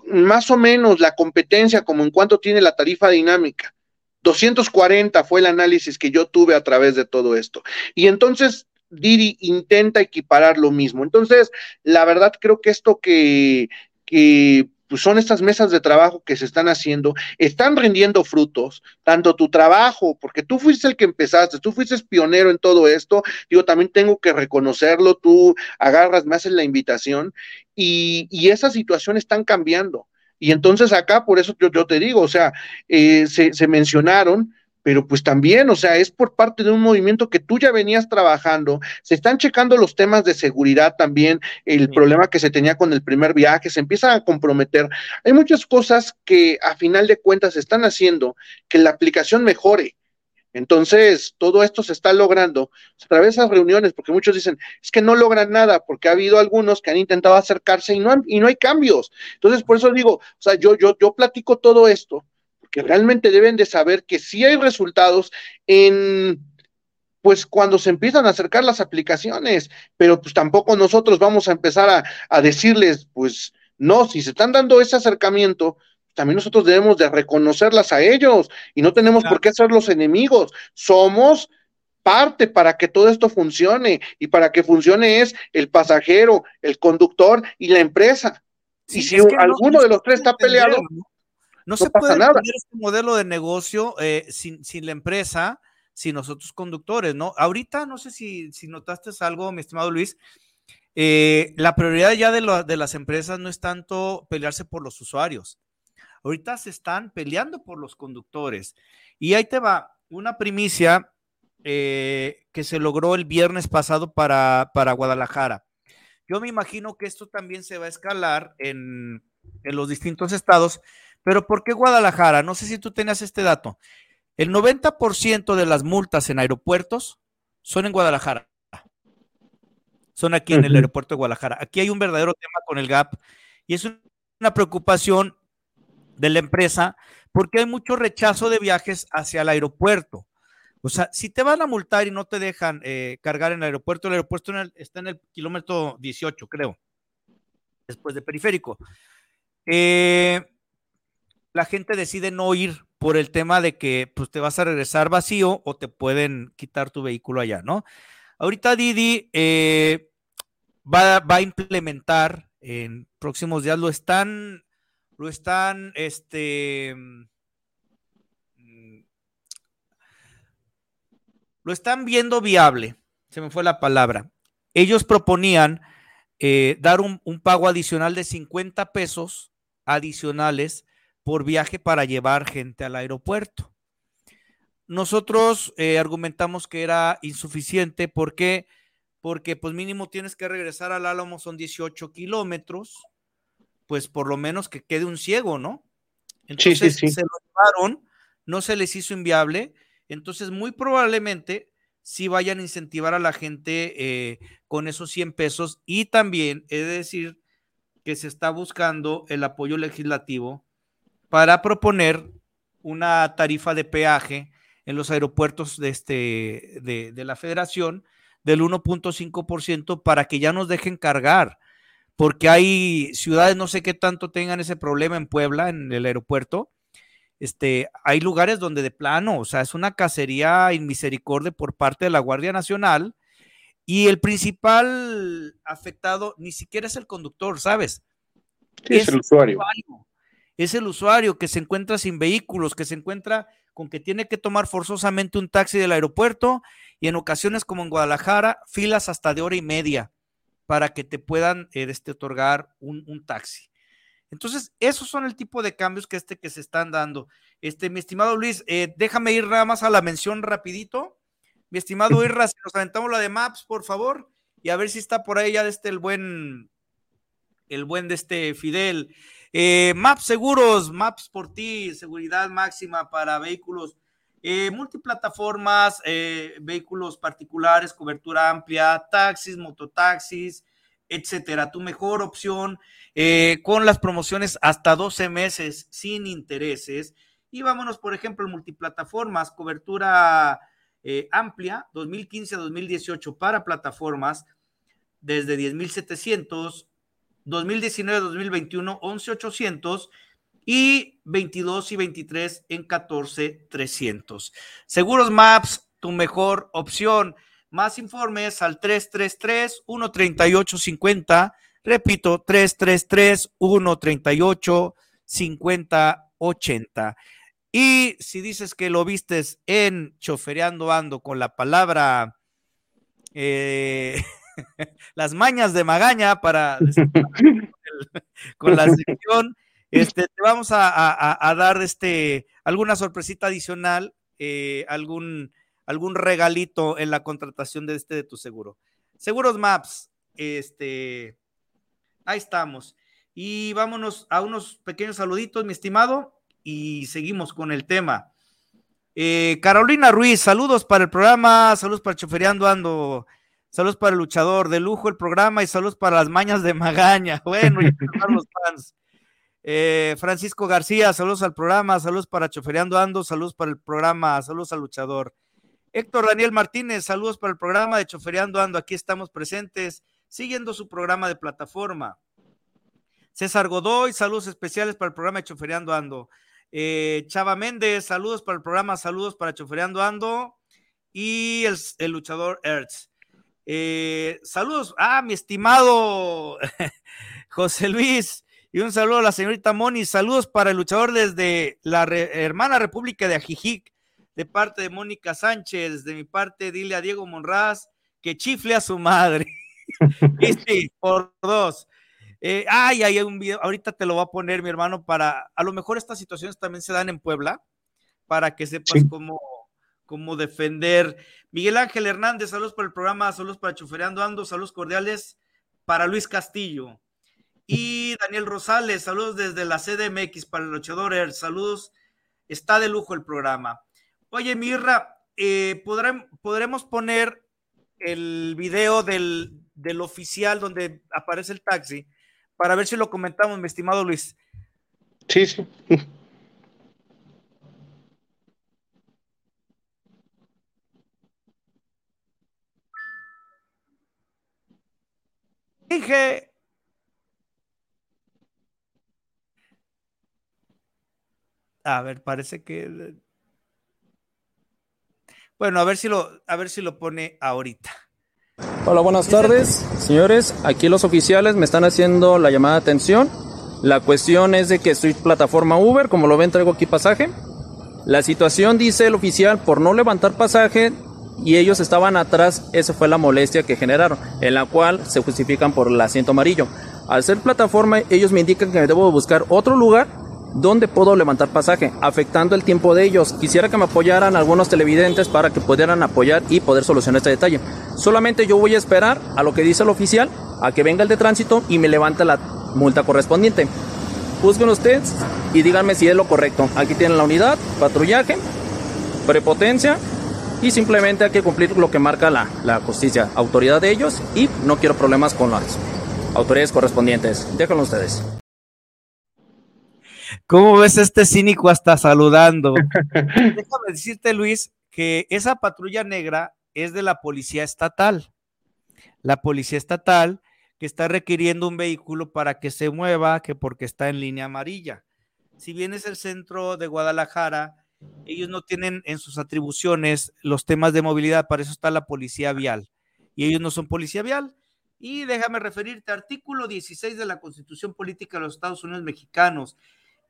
más o menos la competencia, como en cuánto tiene la tarifa dinámica. 240 fue el análisis que yo tuve a través de todo esto. Y entonces Didi intenta equiparar lo mismo. Entonces, la verdad creo que esto que, que pues son estas mesas de trabajo que se están haciendo, están rindiendo frutos, tanto tu trabajo, porque tú fuiste el que empezaste, tú fuiste pionero en todo esto, digo, también tengo que reconocerlo, tú agarras, me haces la invitación y, y esas situaciones están cambiando. Y entonces acá, por eso yo, te digo, o sea, eh, se mencionaron pero pues también, o sea, es por parte de un movimiento que tú ya venías trabajando, se están checando los temas de seguridad también, el problema que se tenía con el primer viaje, se empiezan a comprometer. Hay muchas cosas que a final de cuentas están haciendo que la aplicación mejore. Entonces, todo esto se está logrando a través de esas reuniones, porque muchos dicen, es que no logran nada, porque ha habido algunos que han intentado acercarse y no, y no hay cambios. Entonces, por eso digo, o sea, yo, yo, yo platico todo esto que realmente deben de saber que sí hay resultados en pues cuando se empiezan a acercar las aplicaciones, pero pues tampoco nosotros vamos a empezar a, a decirles, pues no, si se están dando ese acercamiento, también nosotros debemos de reconocerlas a ellos y no tenemos por qué ser los enemigos, somos parte para que todo esto funcione y para que funcione es el pasajero, el conductor y la empresa. y si alguno de los tres está peleado, no, se puede tener este modelo de negocio eh, sin, la empresa, sin nosotros conductores, ¿no? Ahorita, no sé si, notaste algo, mi estimado Luis, eh, la prioridad ya de, de las empresas no es tanto pelearse por los usuarios. Ahorita se están peleando por los conductores. Y ahí te va una primicia eh, que se logró el viernes pasado para, para Guadalajara. Yo me imagino que esto también se va a escalar en, en los distintos estados, Pero ¿por qué Guadalajara? No sé si tú tenías este dato. El 90% de las multas en aeropuertos son en Guadalajara. Son aquí en el aeropuerto de Guadalajara. Aquí hay un verdadero tema con el GAP y es una preocupación de la empresa porque hay mucho rechazo de viajes hacia el aeropuerto. O sea, si te van a multar y no te dejan eh, cargar en el aeropuerto, el aeropuerto está en el kilómetro 18, creo, después de periférico. Eh, la gente decide no ir por el tema de que pues, te vas a regresar vacío o te pueden quitar tu vehículo allá, ¿no? Ahorita Didi eh, va, a implementar en próximos días, lo están, lo están, este, lo están viendo viable, se me fue la palabra. Ellos proponían eh, dar un, pago adicional de 50 pesos adicionales por viaje para llevar gente al aeropuerto. Nosotros eh, argumentamos que era insuficiente porque porque pues mínimo tienes que regresar al Álamo, son 18 kilómetros, pues por lo menos que quede un ciego, ¿no? Entonces se lo llevaron, no se les hizo inviable, entonces, muy probablemente sí vayan a incentivar a la gente eh, con esos 100 pesos y también he de decir que se está buscando el apoyo legislativo para proponer una tarifa de peaje en los aeropuertos de, este, de, de la federación del 1.5% para que ya nos dejen cargar, porque hay ciudades, no sé qué tanto tengan ese problema en Puebla, en el aeropuerto, este, hay lugares donde de plano, o sea, es una cacería inmisericordia por parte de la Guardia Nacional y el principal afectado ni siquiera es el conductor, ¿sabes? es, el usuario. Es el usuario que se encuentra sin vehículos, que se encuentra con que tiene que tomar forzosamente un taxi del aeropuerto y en ocasiones como en Guadalajara, filas hasta de hora y media para que te puedan eh, este, otorgar un, un taxi. Entonces, esos son el tipo de cambios que, este, que se están dando. Este, mi estimado Luis, eh, déjame ir nada más a la mención rapidito. Mi estimado Irra, si nos aventamos la de Maps, por favor, y a ver si está por ahí ya este el buen, el buen de este Fidel. Eh, Maps Seguros, Maps por ti, seguridad máxima para vehículos eh, multiplataformas, vehículos particulares, cobertura amplia, taxis, mototaxis, etcétera. Tu mejor opción eh, con las promociones hasta 12 meses sin intereses. Y vámonos, por ejemplo, multiplataformas, cobertura eh, amplia, 2015 a 2018 para plataformas, desde 10.700, 2019 2021, 11.800 y 22 y 23 en 14.300. Seguros Maps, tu mejor opción. Más informes al 333-138-50. Repito, 333-138-5080. Y si dices que lo vistes en Chofereando Ando con la palabra, eh, [laughs] [laughs] las mañas de Magaña para [laughs] con la sección, este, te vamos a, dar este, alguna sorpresita adicional, eh, algún algún regalito en la contratación de este de tu seguro. Seguros Maps, este, ahí estamos. Y vámonos a unos pequeños saluditos, mi estimado, y seguimos con el tema. Eh, Carolina Ruiz, saludos para el programa, saludos para Choferiando Ando, saludos para el luchador, de lujo el programa y saludos para las mañas de Magaña. [laughs] Bueno, y los fans. Eh, Francisco García, saludos al programa, saludos para Choferiando Ando, saludos para el programa, saludos al luchador. Héctor Daniel Martínez, saludos para el programa de Chofereando Ando. Aquí estamos presentes, siguiendo su programa de plataforma. César Godoy, saludos especiales para el programa de Chofereando Ando. Eh, Chava Méndez, saludos para el programa, saludos para Chofereando Ando. Y el, luchador Ertz. Eh, saludos, ah, mi estimado [laughs] José Luis. Y un saludo a la señorita Moni. Saludos para el luchador desde la hermana República de Ajijic de parte de Mónica Sánchez, de mi parte, dile a Diego Monraz que chifle a su madre. y [laughs] sí, [laughs] por dos. Eh, ay, hay un video, ahorita te lo voy a poner, mi hermano, para, a lo mejor estas situaciones también se dan en Puebla, para que sepas cómo, cómo defender. Miguel Ángel Hernández, saludos para el programa, saludos para Chufereando Ando, saludos cordiales para Luis Castillo. Y Daniel Rosales, saludos desde la CDMX para el luchador. Saludos, está de lujo el programa. Oye, Mirra, eh, ¿podremos poner el video del, del oficial donde aparece el taxi para ver si lo comentamos, mi estimado Luis? Sí, sí. Dije. A ver, parece que. Bueno, a ver si lo, a ver si lo pone ahorita. Hola, buenas tardes, señores. Aquí los oficiales me están haciendo la llamada de atención. La cuestión es de que estoy plataforma Uber, como lo ven, traigo aquí pasaje. La situación dice el oficial por no levantar pasaje y ellos estaban atrás, esa fue la molestia que generaron, en la cual se justifican por el asiento amarillo. Al ser plataforma, ellos me indican que debo buscar otro lugar donde puedo levantar pasaje, afectando el tiempo de ellos. Quisiera que me apoyaran algunos televidentes para que pudieran apoyar y poder solucionar este detalle. Solamente yo voy a esperar a lo que dice el oficial, a que venga el de tránsito y me levante la multa correspondiente. Juzguen ustedes y díganme si es lo correcto. Aquí tienen la unidad, patrullaje, prepotencia y simplemente hay que cumplir lo que marca la, la justicia, autoridad de ellos y no quiero problemas con las autoridades correspondientes. Déjenlo ustedes. ¿Cómo ves este cínico hasta saludando? [laughs] Déjame decirte, Luis, que esa patrulla negra es de la policía estatal. La policía estatal que está requiriendo un vehículo para que se mueva, que porque está en línea amarilla. Si bien es el centro de Guadalajara, ellos no tienen en sus atribuciones los temas de movilidad, para eso está la policía vial. Y ellos no son policía vial. Y déjame referirte, artículo 16 de la Constitución Política de los Estados Unidos Mexicanos.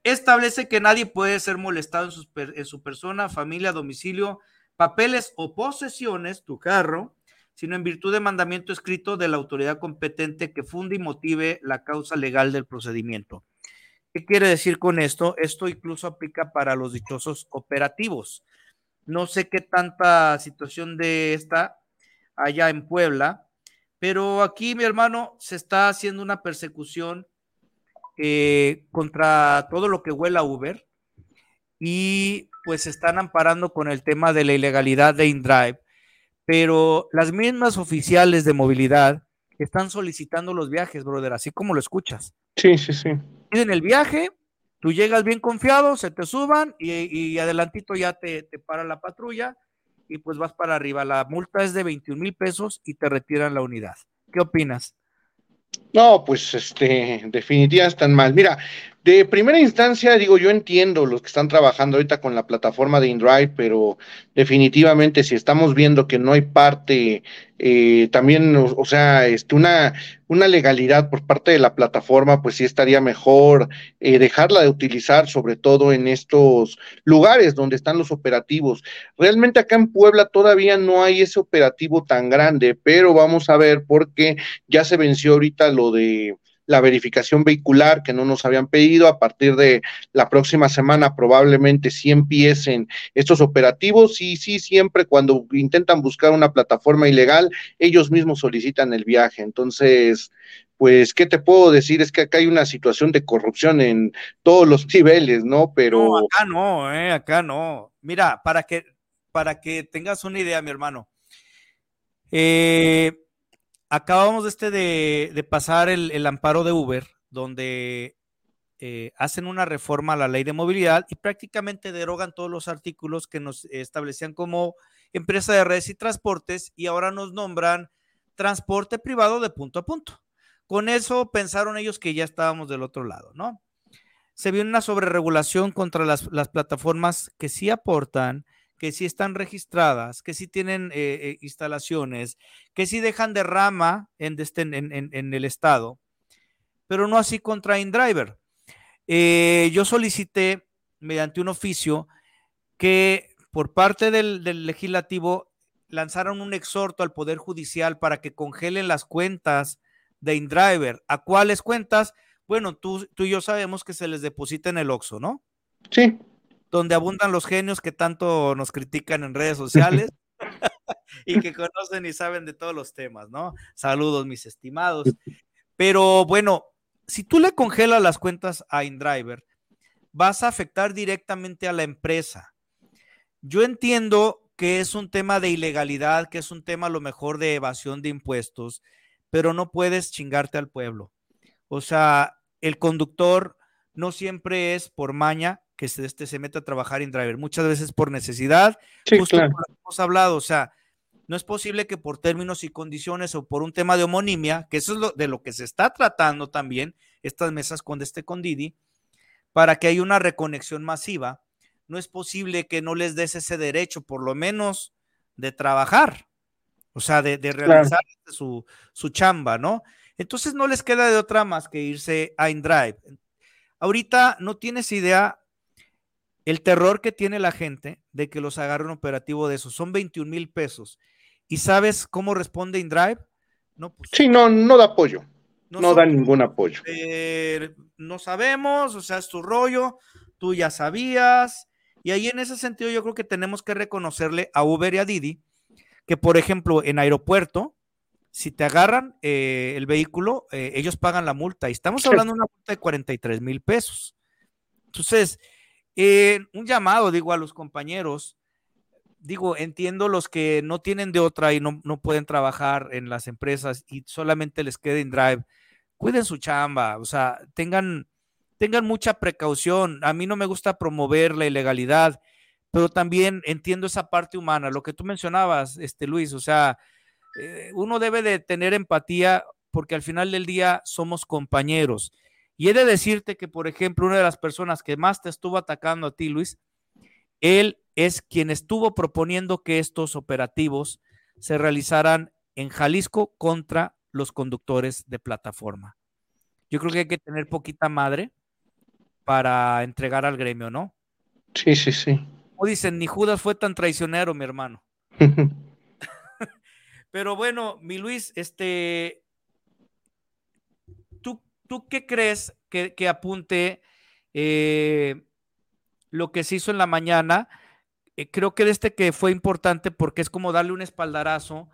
Establece que nadie puede ser molestado en, en su persona, familia, domicilio, papeles o posesiones, tu carro, sino en virtud de mandamiento escrito de la autoridad competente que funde y motive la causa legal del procedimiento. ¿Qué quiere decir con esto? Esto incluso aplica para los dichosos operativos. No sé qué tanta situación de esta allá en Puebla, pero aquí, mi hermano, se está haciendo una persecución eh, contra todo lo que huela Uber y pues se están amparando con el tema de la ilegalidad de InDrive, pero las mismas oficiales de movilidad están solicitando los viajes, brother, así como lo escuchas. Sí, sí, sí piden el viaje, tú llegas bien confiado, se te suban y, adelantito ya te, te para la patrulla y pues vas para arriba. La multa es de 21 mil pesos y te retiran la unidad. ¿Qué opinas? No, pues este, definitivamente están mal. Mira, de primera instancia, digo, yo entiendo los que están trabajando ahorita con la plataforma de InDrive, pero definitivamente si estamos viendo que no hay parte, eh, también, o, sea, este, una, una legalidad por parte de la plataforma, pues sí estaría mejor eh, dejarla de utilizar, sobre todo en estos lugares donde están los operativos. Realmente acá en Puebla todavía no hay ese operativo tan grande, pero vamos a ver porque ya se venció ahorita lo de la verificación vehicular que no nos habían pedido. A partir de la próxima semana probablemente sí empiecen estos operativos y sí, siempre cuando intentan buscar una plataforma ilegal, ellos mismos solicitan el viaje. Entonces, pues, ¿qué te puedo decir? Es que acá hay una situación de corrupción en todos los [laughs] niveles, ¿no? Pero... No, acá no, eh, acá no. Mira, para que, para que tengas una idea, mi hermano. Eh, acabamos de, este de, pasar el, amparo de Uber, donde eh, hacen una reforma a la ley de movilidad y prácticamente derogan todos los artículos que nos establecían como empresa de redes y transportes y ahora nos nombran transporte privado de punto a punto. Con eso pensaron ellos que ya estábamos del otro lado, ¿no? Se vio una sobreregulación contra las, las plataformas que sí aportan que sí están registradas, que sí tienen eh, eh, instalaciones, que sí dejan de rama este, en, en, el estado, pero no así contra InDriver. Eh, yo solicité mediante un oficio que por parte del, legislativo lanzaron un exhorto al Poder Judicial para que congelen las cuentas de InDriver. ¿A cuáles cuentas? Bueno, tú, tú y yo sabemos que se les deposita en el OXO, ¿no? Sí donde abundan los genios que tanto nos critican en redes sociales [laughs] y que conocen y saben de todos los temas, ¿no? Saludos, mis estimados. Pero bueno, si tú le congelas las cuentas a InDriver, vas a afectar directamente a la empresa. Yo entiendo que es un tema de ilegalidad, que es un tema a lo mejor de evasión de impuestos, pero no puedes chingarte al pueblo. O sea, el conductor no siempre es por maña que se, este, se mete a trabajar en driver, muchas veces por necesidad, Sí, justo claro. como hemos hablado, o sea, no es posible que por términos y condiciones o por un tema de homonimia, que eso es lo, de lo que se está tratando también, estas mesas con este con Didi, para que haya una reconexión masiva, no es posible que no les des ese derecho, por lo menos, de trabajar, o sea, de, de Claro. realizar su, su chamba, ¿no? Entonces no les queda de otra más que irse a InDrive. Ahorita no tienes idea el terror que tiene la gente de que los agarre un operativo de eso. Son 21 mil pesos. ¿Y sabes cómo responde InDrive? No, pues Sí, no, no da apoyo. No No, son- da ningún apoyo. eh, no sabemos, o sea, es tu rollo, tú ya sabías. Y ahí en ese sentido yo creo que tenemos que reconocerle a Uber y a Didi que, por ejemplo, en aeropuerto, si te agarran eh, el vehículo, eh, ellos pagan la multa. Y estamos hablando de una multa de 43 mil pesos. Entonces, eh, un llamado, digo, a los compañeros. Digo, entiendo los que no tienen de otra y no, no pueden trabajar en las empresas y solamente les queda en drive. Cuiden su chamba, o sea, tengan, tengan mucha precaución. A mí no me gusta promover la ilegalidad, pero también entiendo esa parte humana, lo que tú mencionabas, este Luis, o sea, eh, uno debe de tener empatía porque al final del día somos compañeros. Y he de decirte que, por ejemplo, una de las personas que más te estuvo atacando a ti, Luis, él es quien estuvo proponiendo que estos operativos se realizaran en Jalisco contra los conductores de plataforma. Yo creo que hay que tener poquita madre para entregar al gremio, ¿no? Sí, sí, sí. Como dicen, ni Judas fue tan traicionero, mi hermano. [laughs] Pero bueno, mi Luis, este, ¿tú, tú qué crees que, apunte eh, lo que se hizo en la mañana? Eh, creo que este que fue importante porque es como darle un espaldarazo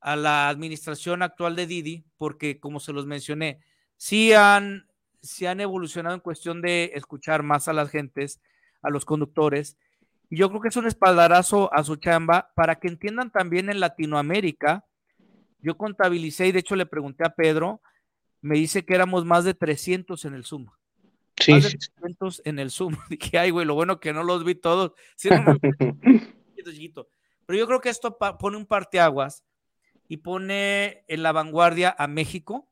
a la administración actual de Didi, porque como se los mencioné, sí han, sí han evolucionado en cuestión de escuchar más a las gentes, a los conductores. Y yo creo que es un espaldarazo a su chamba para que entiendan también en Latinoamérica. Yo contabilicé y de hecho le pregunté a Pedro, me dice que éramos más de 300 en el Zoom. Sí, más de sí, sí. 300 en el Zoom. [laughs] Dije, ay, güey, lo bueno que no los vi todos. Sí, no me-. Pero yo creo que esto pone un parteaguas y pone en la vanguardia a México,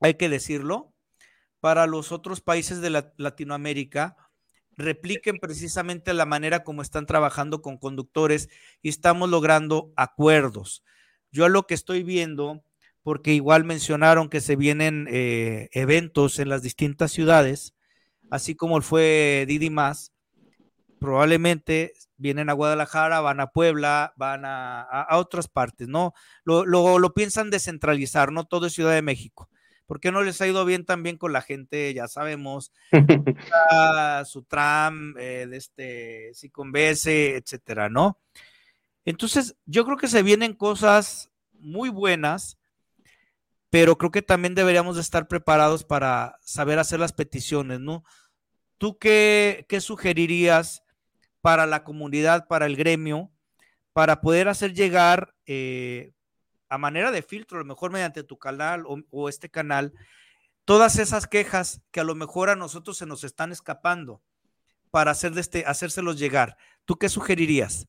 hay que decirlo, para los otros países de la- Latinoamérica repliquen precisamente la manera como están trabajando con conductores y estamos logrando acuerdos. Yo lo que estoy viendo, porque igual mencionaron que se vienen eh, eventos en las distintas ciudades, así como fue Didi Más, probablemente vienen a Guadalajara, van a Puebla, van a, a- a otras partes, ¿no? Lo, lo- lo piensan descentralizar, no todo es Ciudad de México. ¿Por qué no les ha ido bien también con la gente? Ya sabemos, a [laughs] su tram, eh, de este, si convence, etcétera, ¿no? Entonces, yo creo que se vienen cosas muy buenas, pero creo que también deberíamos de estar preparados para saber hacer las peticiones, ¿no? ¿Tú qué, qué sugerirías para la comunidad, para el gremio, para poder hacer llegar eh, a manera de filtro, a lo mejor mediante tu canal o, o este canal, todas esas quejas que a lo mejor a nosotros se nos están escapando para hacer de este, hacérselos llegar? ¿Tú qué sugerirías?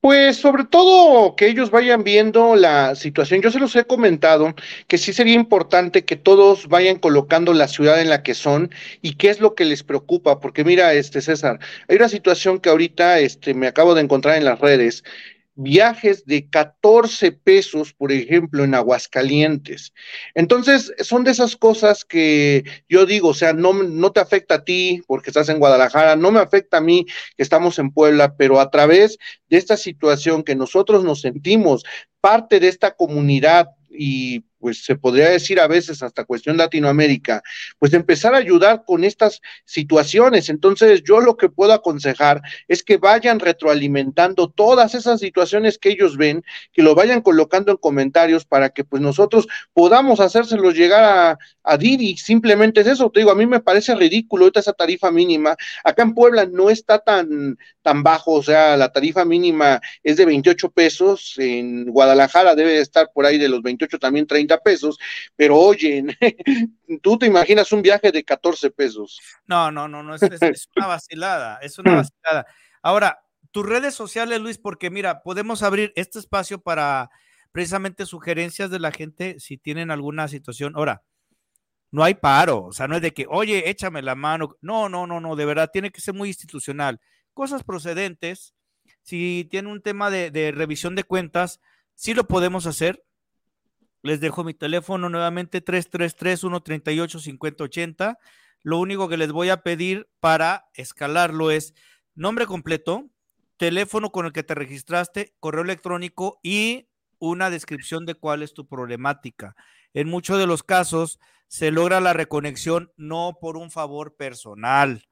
Pues sobre todo que ellos vayan viendo la situación. Yo se los he comentado que sí sería importante que todos vayan colocando la ciudad en la que son y qué es lo que les preocupa, porque mira, este César, hay una situación que ahorita este me acabo de encontrar en las redes. Viajes de 14 pesos, por ejemplo, en Aguascalientes. Entonces, son de esas cosas que yo digo, o sea, no, no te afecta a ti porque estás en Guadalajara, no me afecta a mí que estamos en Puebla, pero a través de esta situación que nosotros nos sentimos parte de esta comunidad y pues se podría decir a veces hasta cuestión Latinoamérica, pues empezar a ayudar con estas situaciones. Entonces, yo lo que puedo aconsejar es que vayan retroalimentando todas esas situaciones que ellos ven, que lo vayan colocando en comentarios para que pues nosotros podamos hacérselos llegar a, a Didi. Simplemente es eso, te digo, a mí me parece ridículo esa tarifa mínima. Acá en Puebla no está tan, tan bajo, o sea, la tarifa mínima es de 28 pesos, en Guadalajara debe estar por ahí de los 28 también 30 pesos, pero oye, [laughs] tú te imaginas un viaje de 14 pesos. No, no, no, no, es, es, una vacilada, es una vacilada. Ahora, tus redes sociales, Luis, porque mira, podemos abrir este espacio para precisamente sugerencias de la gente si tienen alguna situación. Ahora, no hay paro, o sea, no es de que, oye, échame la mano. No, no, no, no, de verdad, tiene que ser muy institucional. Cosas procedentes, si tiene un tema de, revisión de cuentas, sí lo podemos hacer, les dejo mi teléfono nuevamente 333-138-5080. Lo único que les voy a pedir para escalarlo es nombre completo, teléfono con el que te registraste, correo electrónico y una descripción de cuál es tu problemática. En muchos de los casos se logra la reconexión no por un favor personal.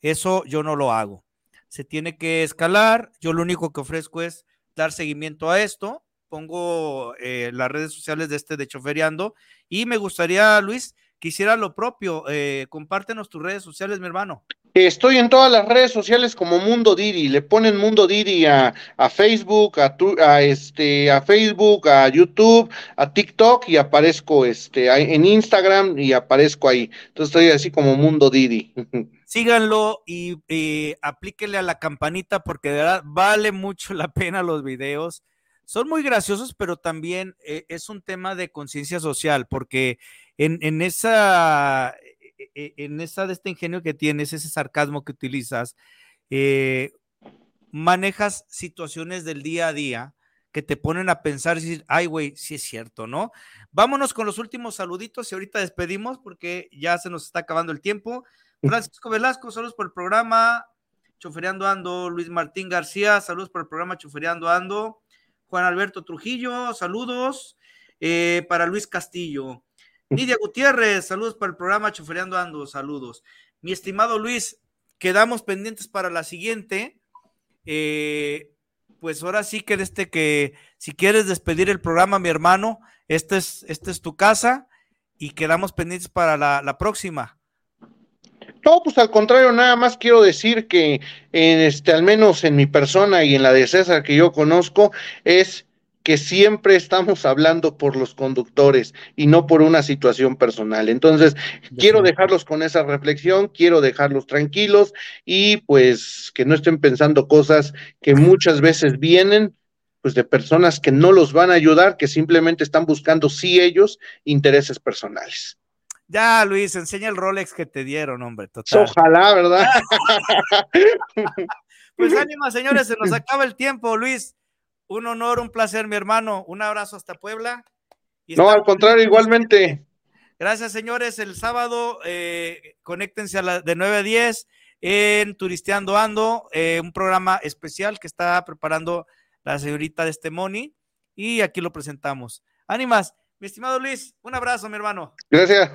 Eso yo no lo hago. Se tiene que escalar. Yo lo único que ofrezco es dar seguimiento a esto pongo eh, las redes sociales de este de Choferiando y me gustaría, Luis, que hiciera lo propio. Eh, compártenos tus redes sociales, mi hermano. Estoy en todas las redes sociales como Mundo Didi. Le ponen Mundo Didi a, Facebook, a, tu, a, este, a Facebook, a YouTube, a TikTok y aparezco este, en Instagram y aparezco ahí. Entonces estoy así como Mundo Didi. [laughs] Síganlo y eh, aplíquenle a la campanita porque de verdad vale mucho la pena los videos son muy graciosos, pero también eh, es un tema de conciencia social, porque en, en esa, e, e, en esa de este ingenio que tienes, ese sarcasmo que utilizas, eh, manejas situaciones del día a día que te ponen a pensar y decir, ay, güey, sí es cierto, ¿no? Vámonos con los últimos saluditos y ahorita despedimos porque ya se nos está acabando el tiempo. Francisco Velasco, saludos por el programa. Choferiando Ando, Luis Martín García, saludos por el programa Choferiando Ando. Juan Alberto Trujillo, saludos. Eh, para Luis Castillo. Nidia Gutiérrez, saludos para el programa Chofereando Ando, saludos. Mi estimado Luis, quedamos pendientes para la siguiente. Eh, pues ahora sí que este que si quieres despedir el programa, mi hermano, esta es, esta es tu casa y quedamos pendientes para la próxima. No, pues al contrario, nada más quiero decir que en este, al menos en mi persona y en la de César que yo conozco, es que siempre estamos hablando por los conductores y no por una situación personal. Entonces, quiero dejarlos con esa reflexión, quiero dejarlos tranquilos y pues que no estén pensando cosas que muchas veces vienen pues de personas que no los van a ayudar, que simplemente están buscando sí ellos intereses personales. Ya, Luis, enseña el Rolex que te dieron, hombre. Total. Ojalá, ¿verdad? [laughs] pues ánimo, señores, se nos acaba el tiempo, Luis. Un honor, un placer, mi hermano. Un abrazo hasta Puebla. Y no, al contrario, igualmente. Gracias, señores. El sábado, eh, conéctense a la, de 9 a 10 en Turisteando Ando, eh, un programa especial que está preparando la señorita de este Moni. Y aquí lo presentamos. Ánimas, mi estimado Luis, un abrazo, mi hermano. Gracias.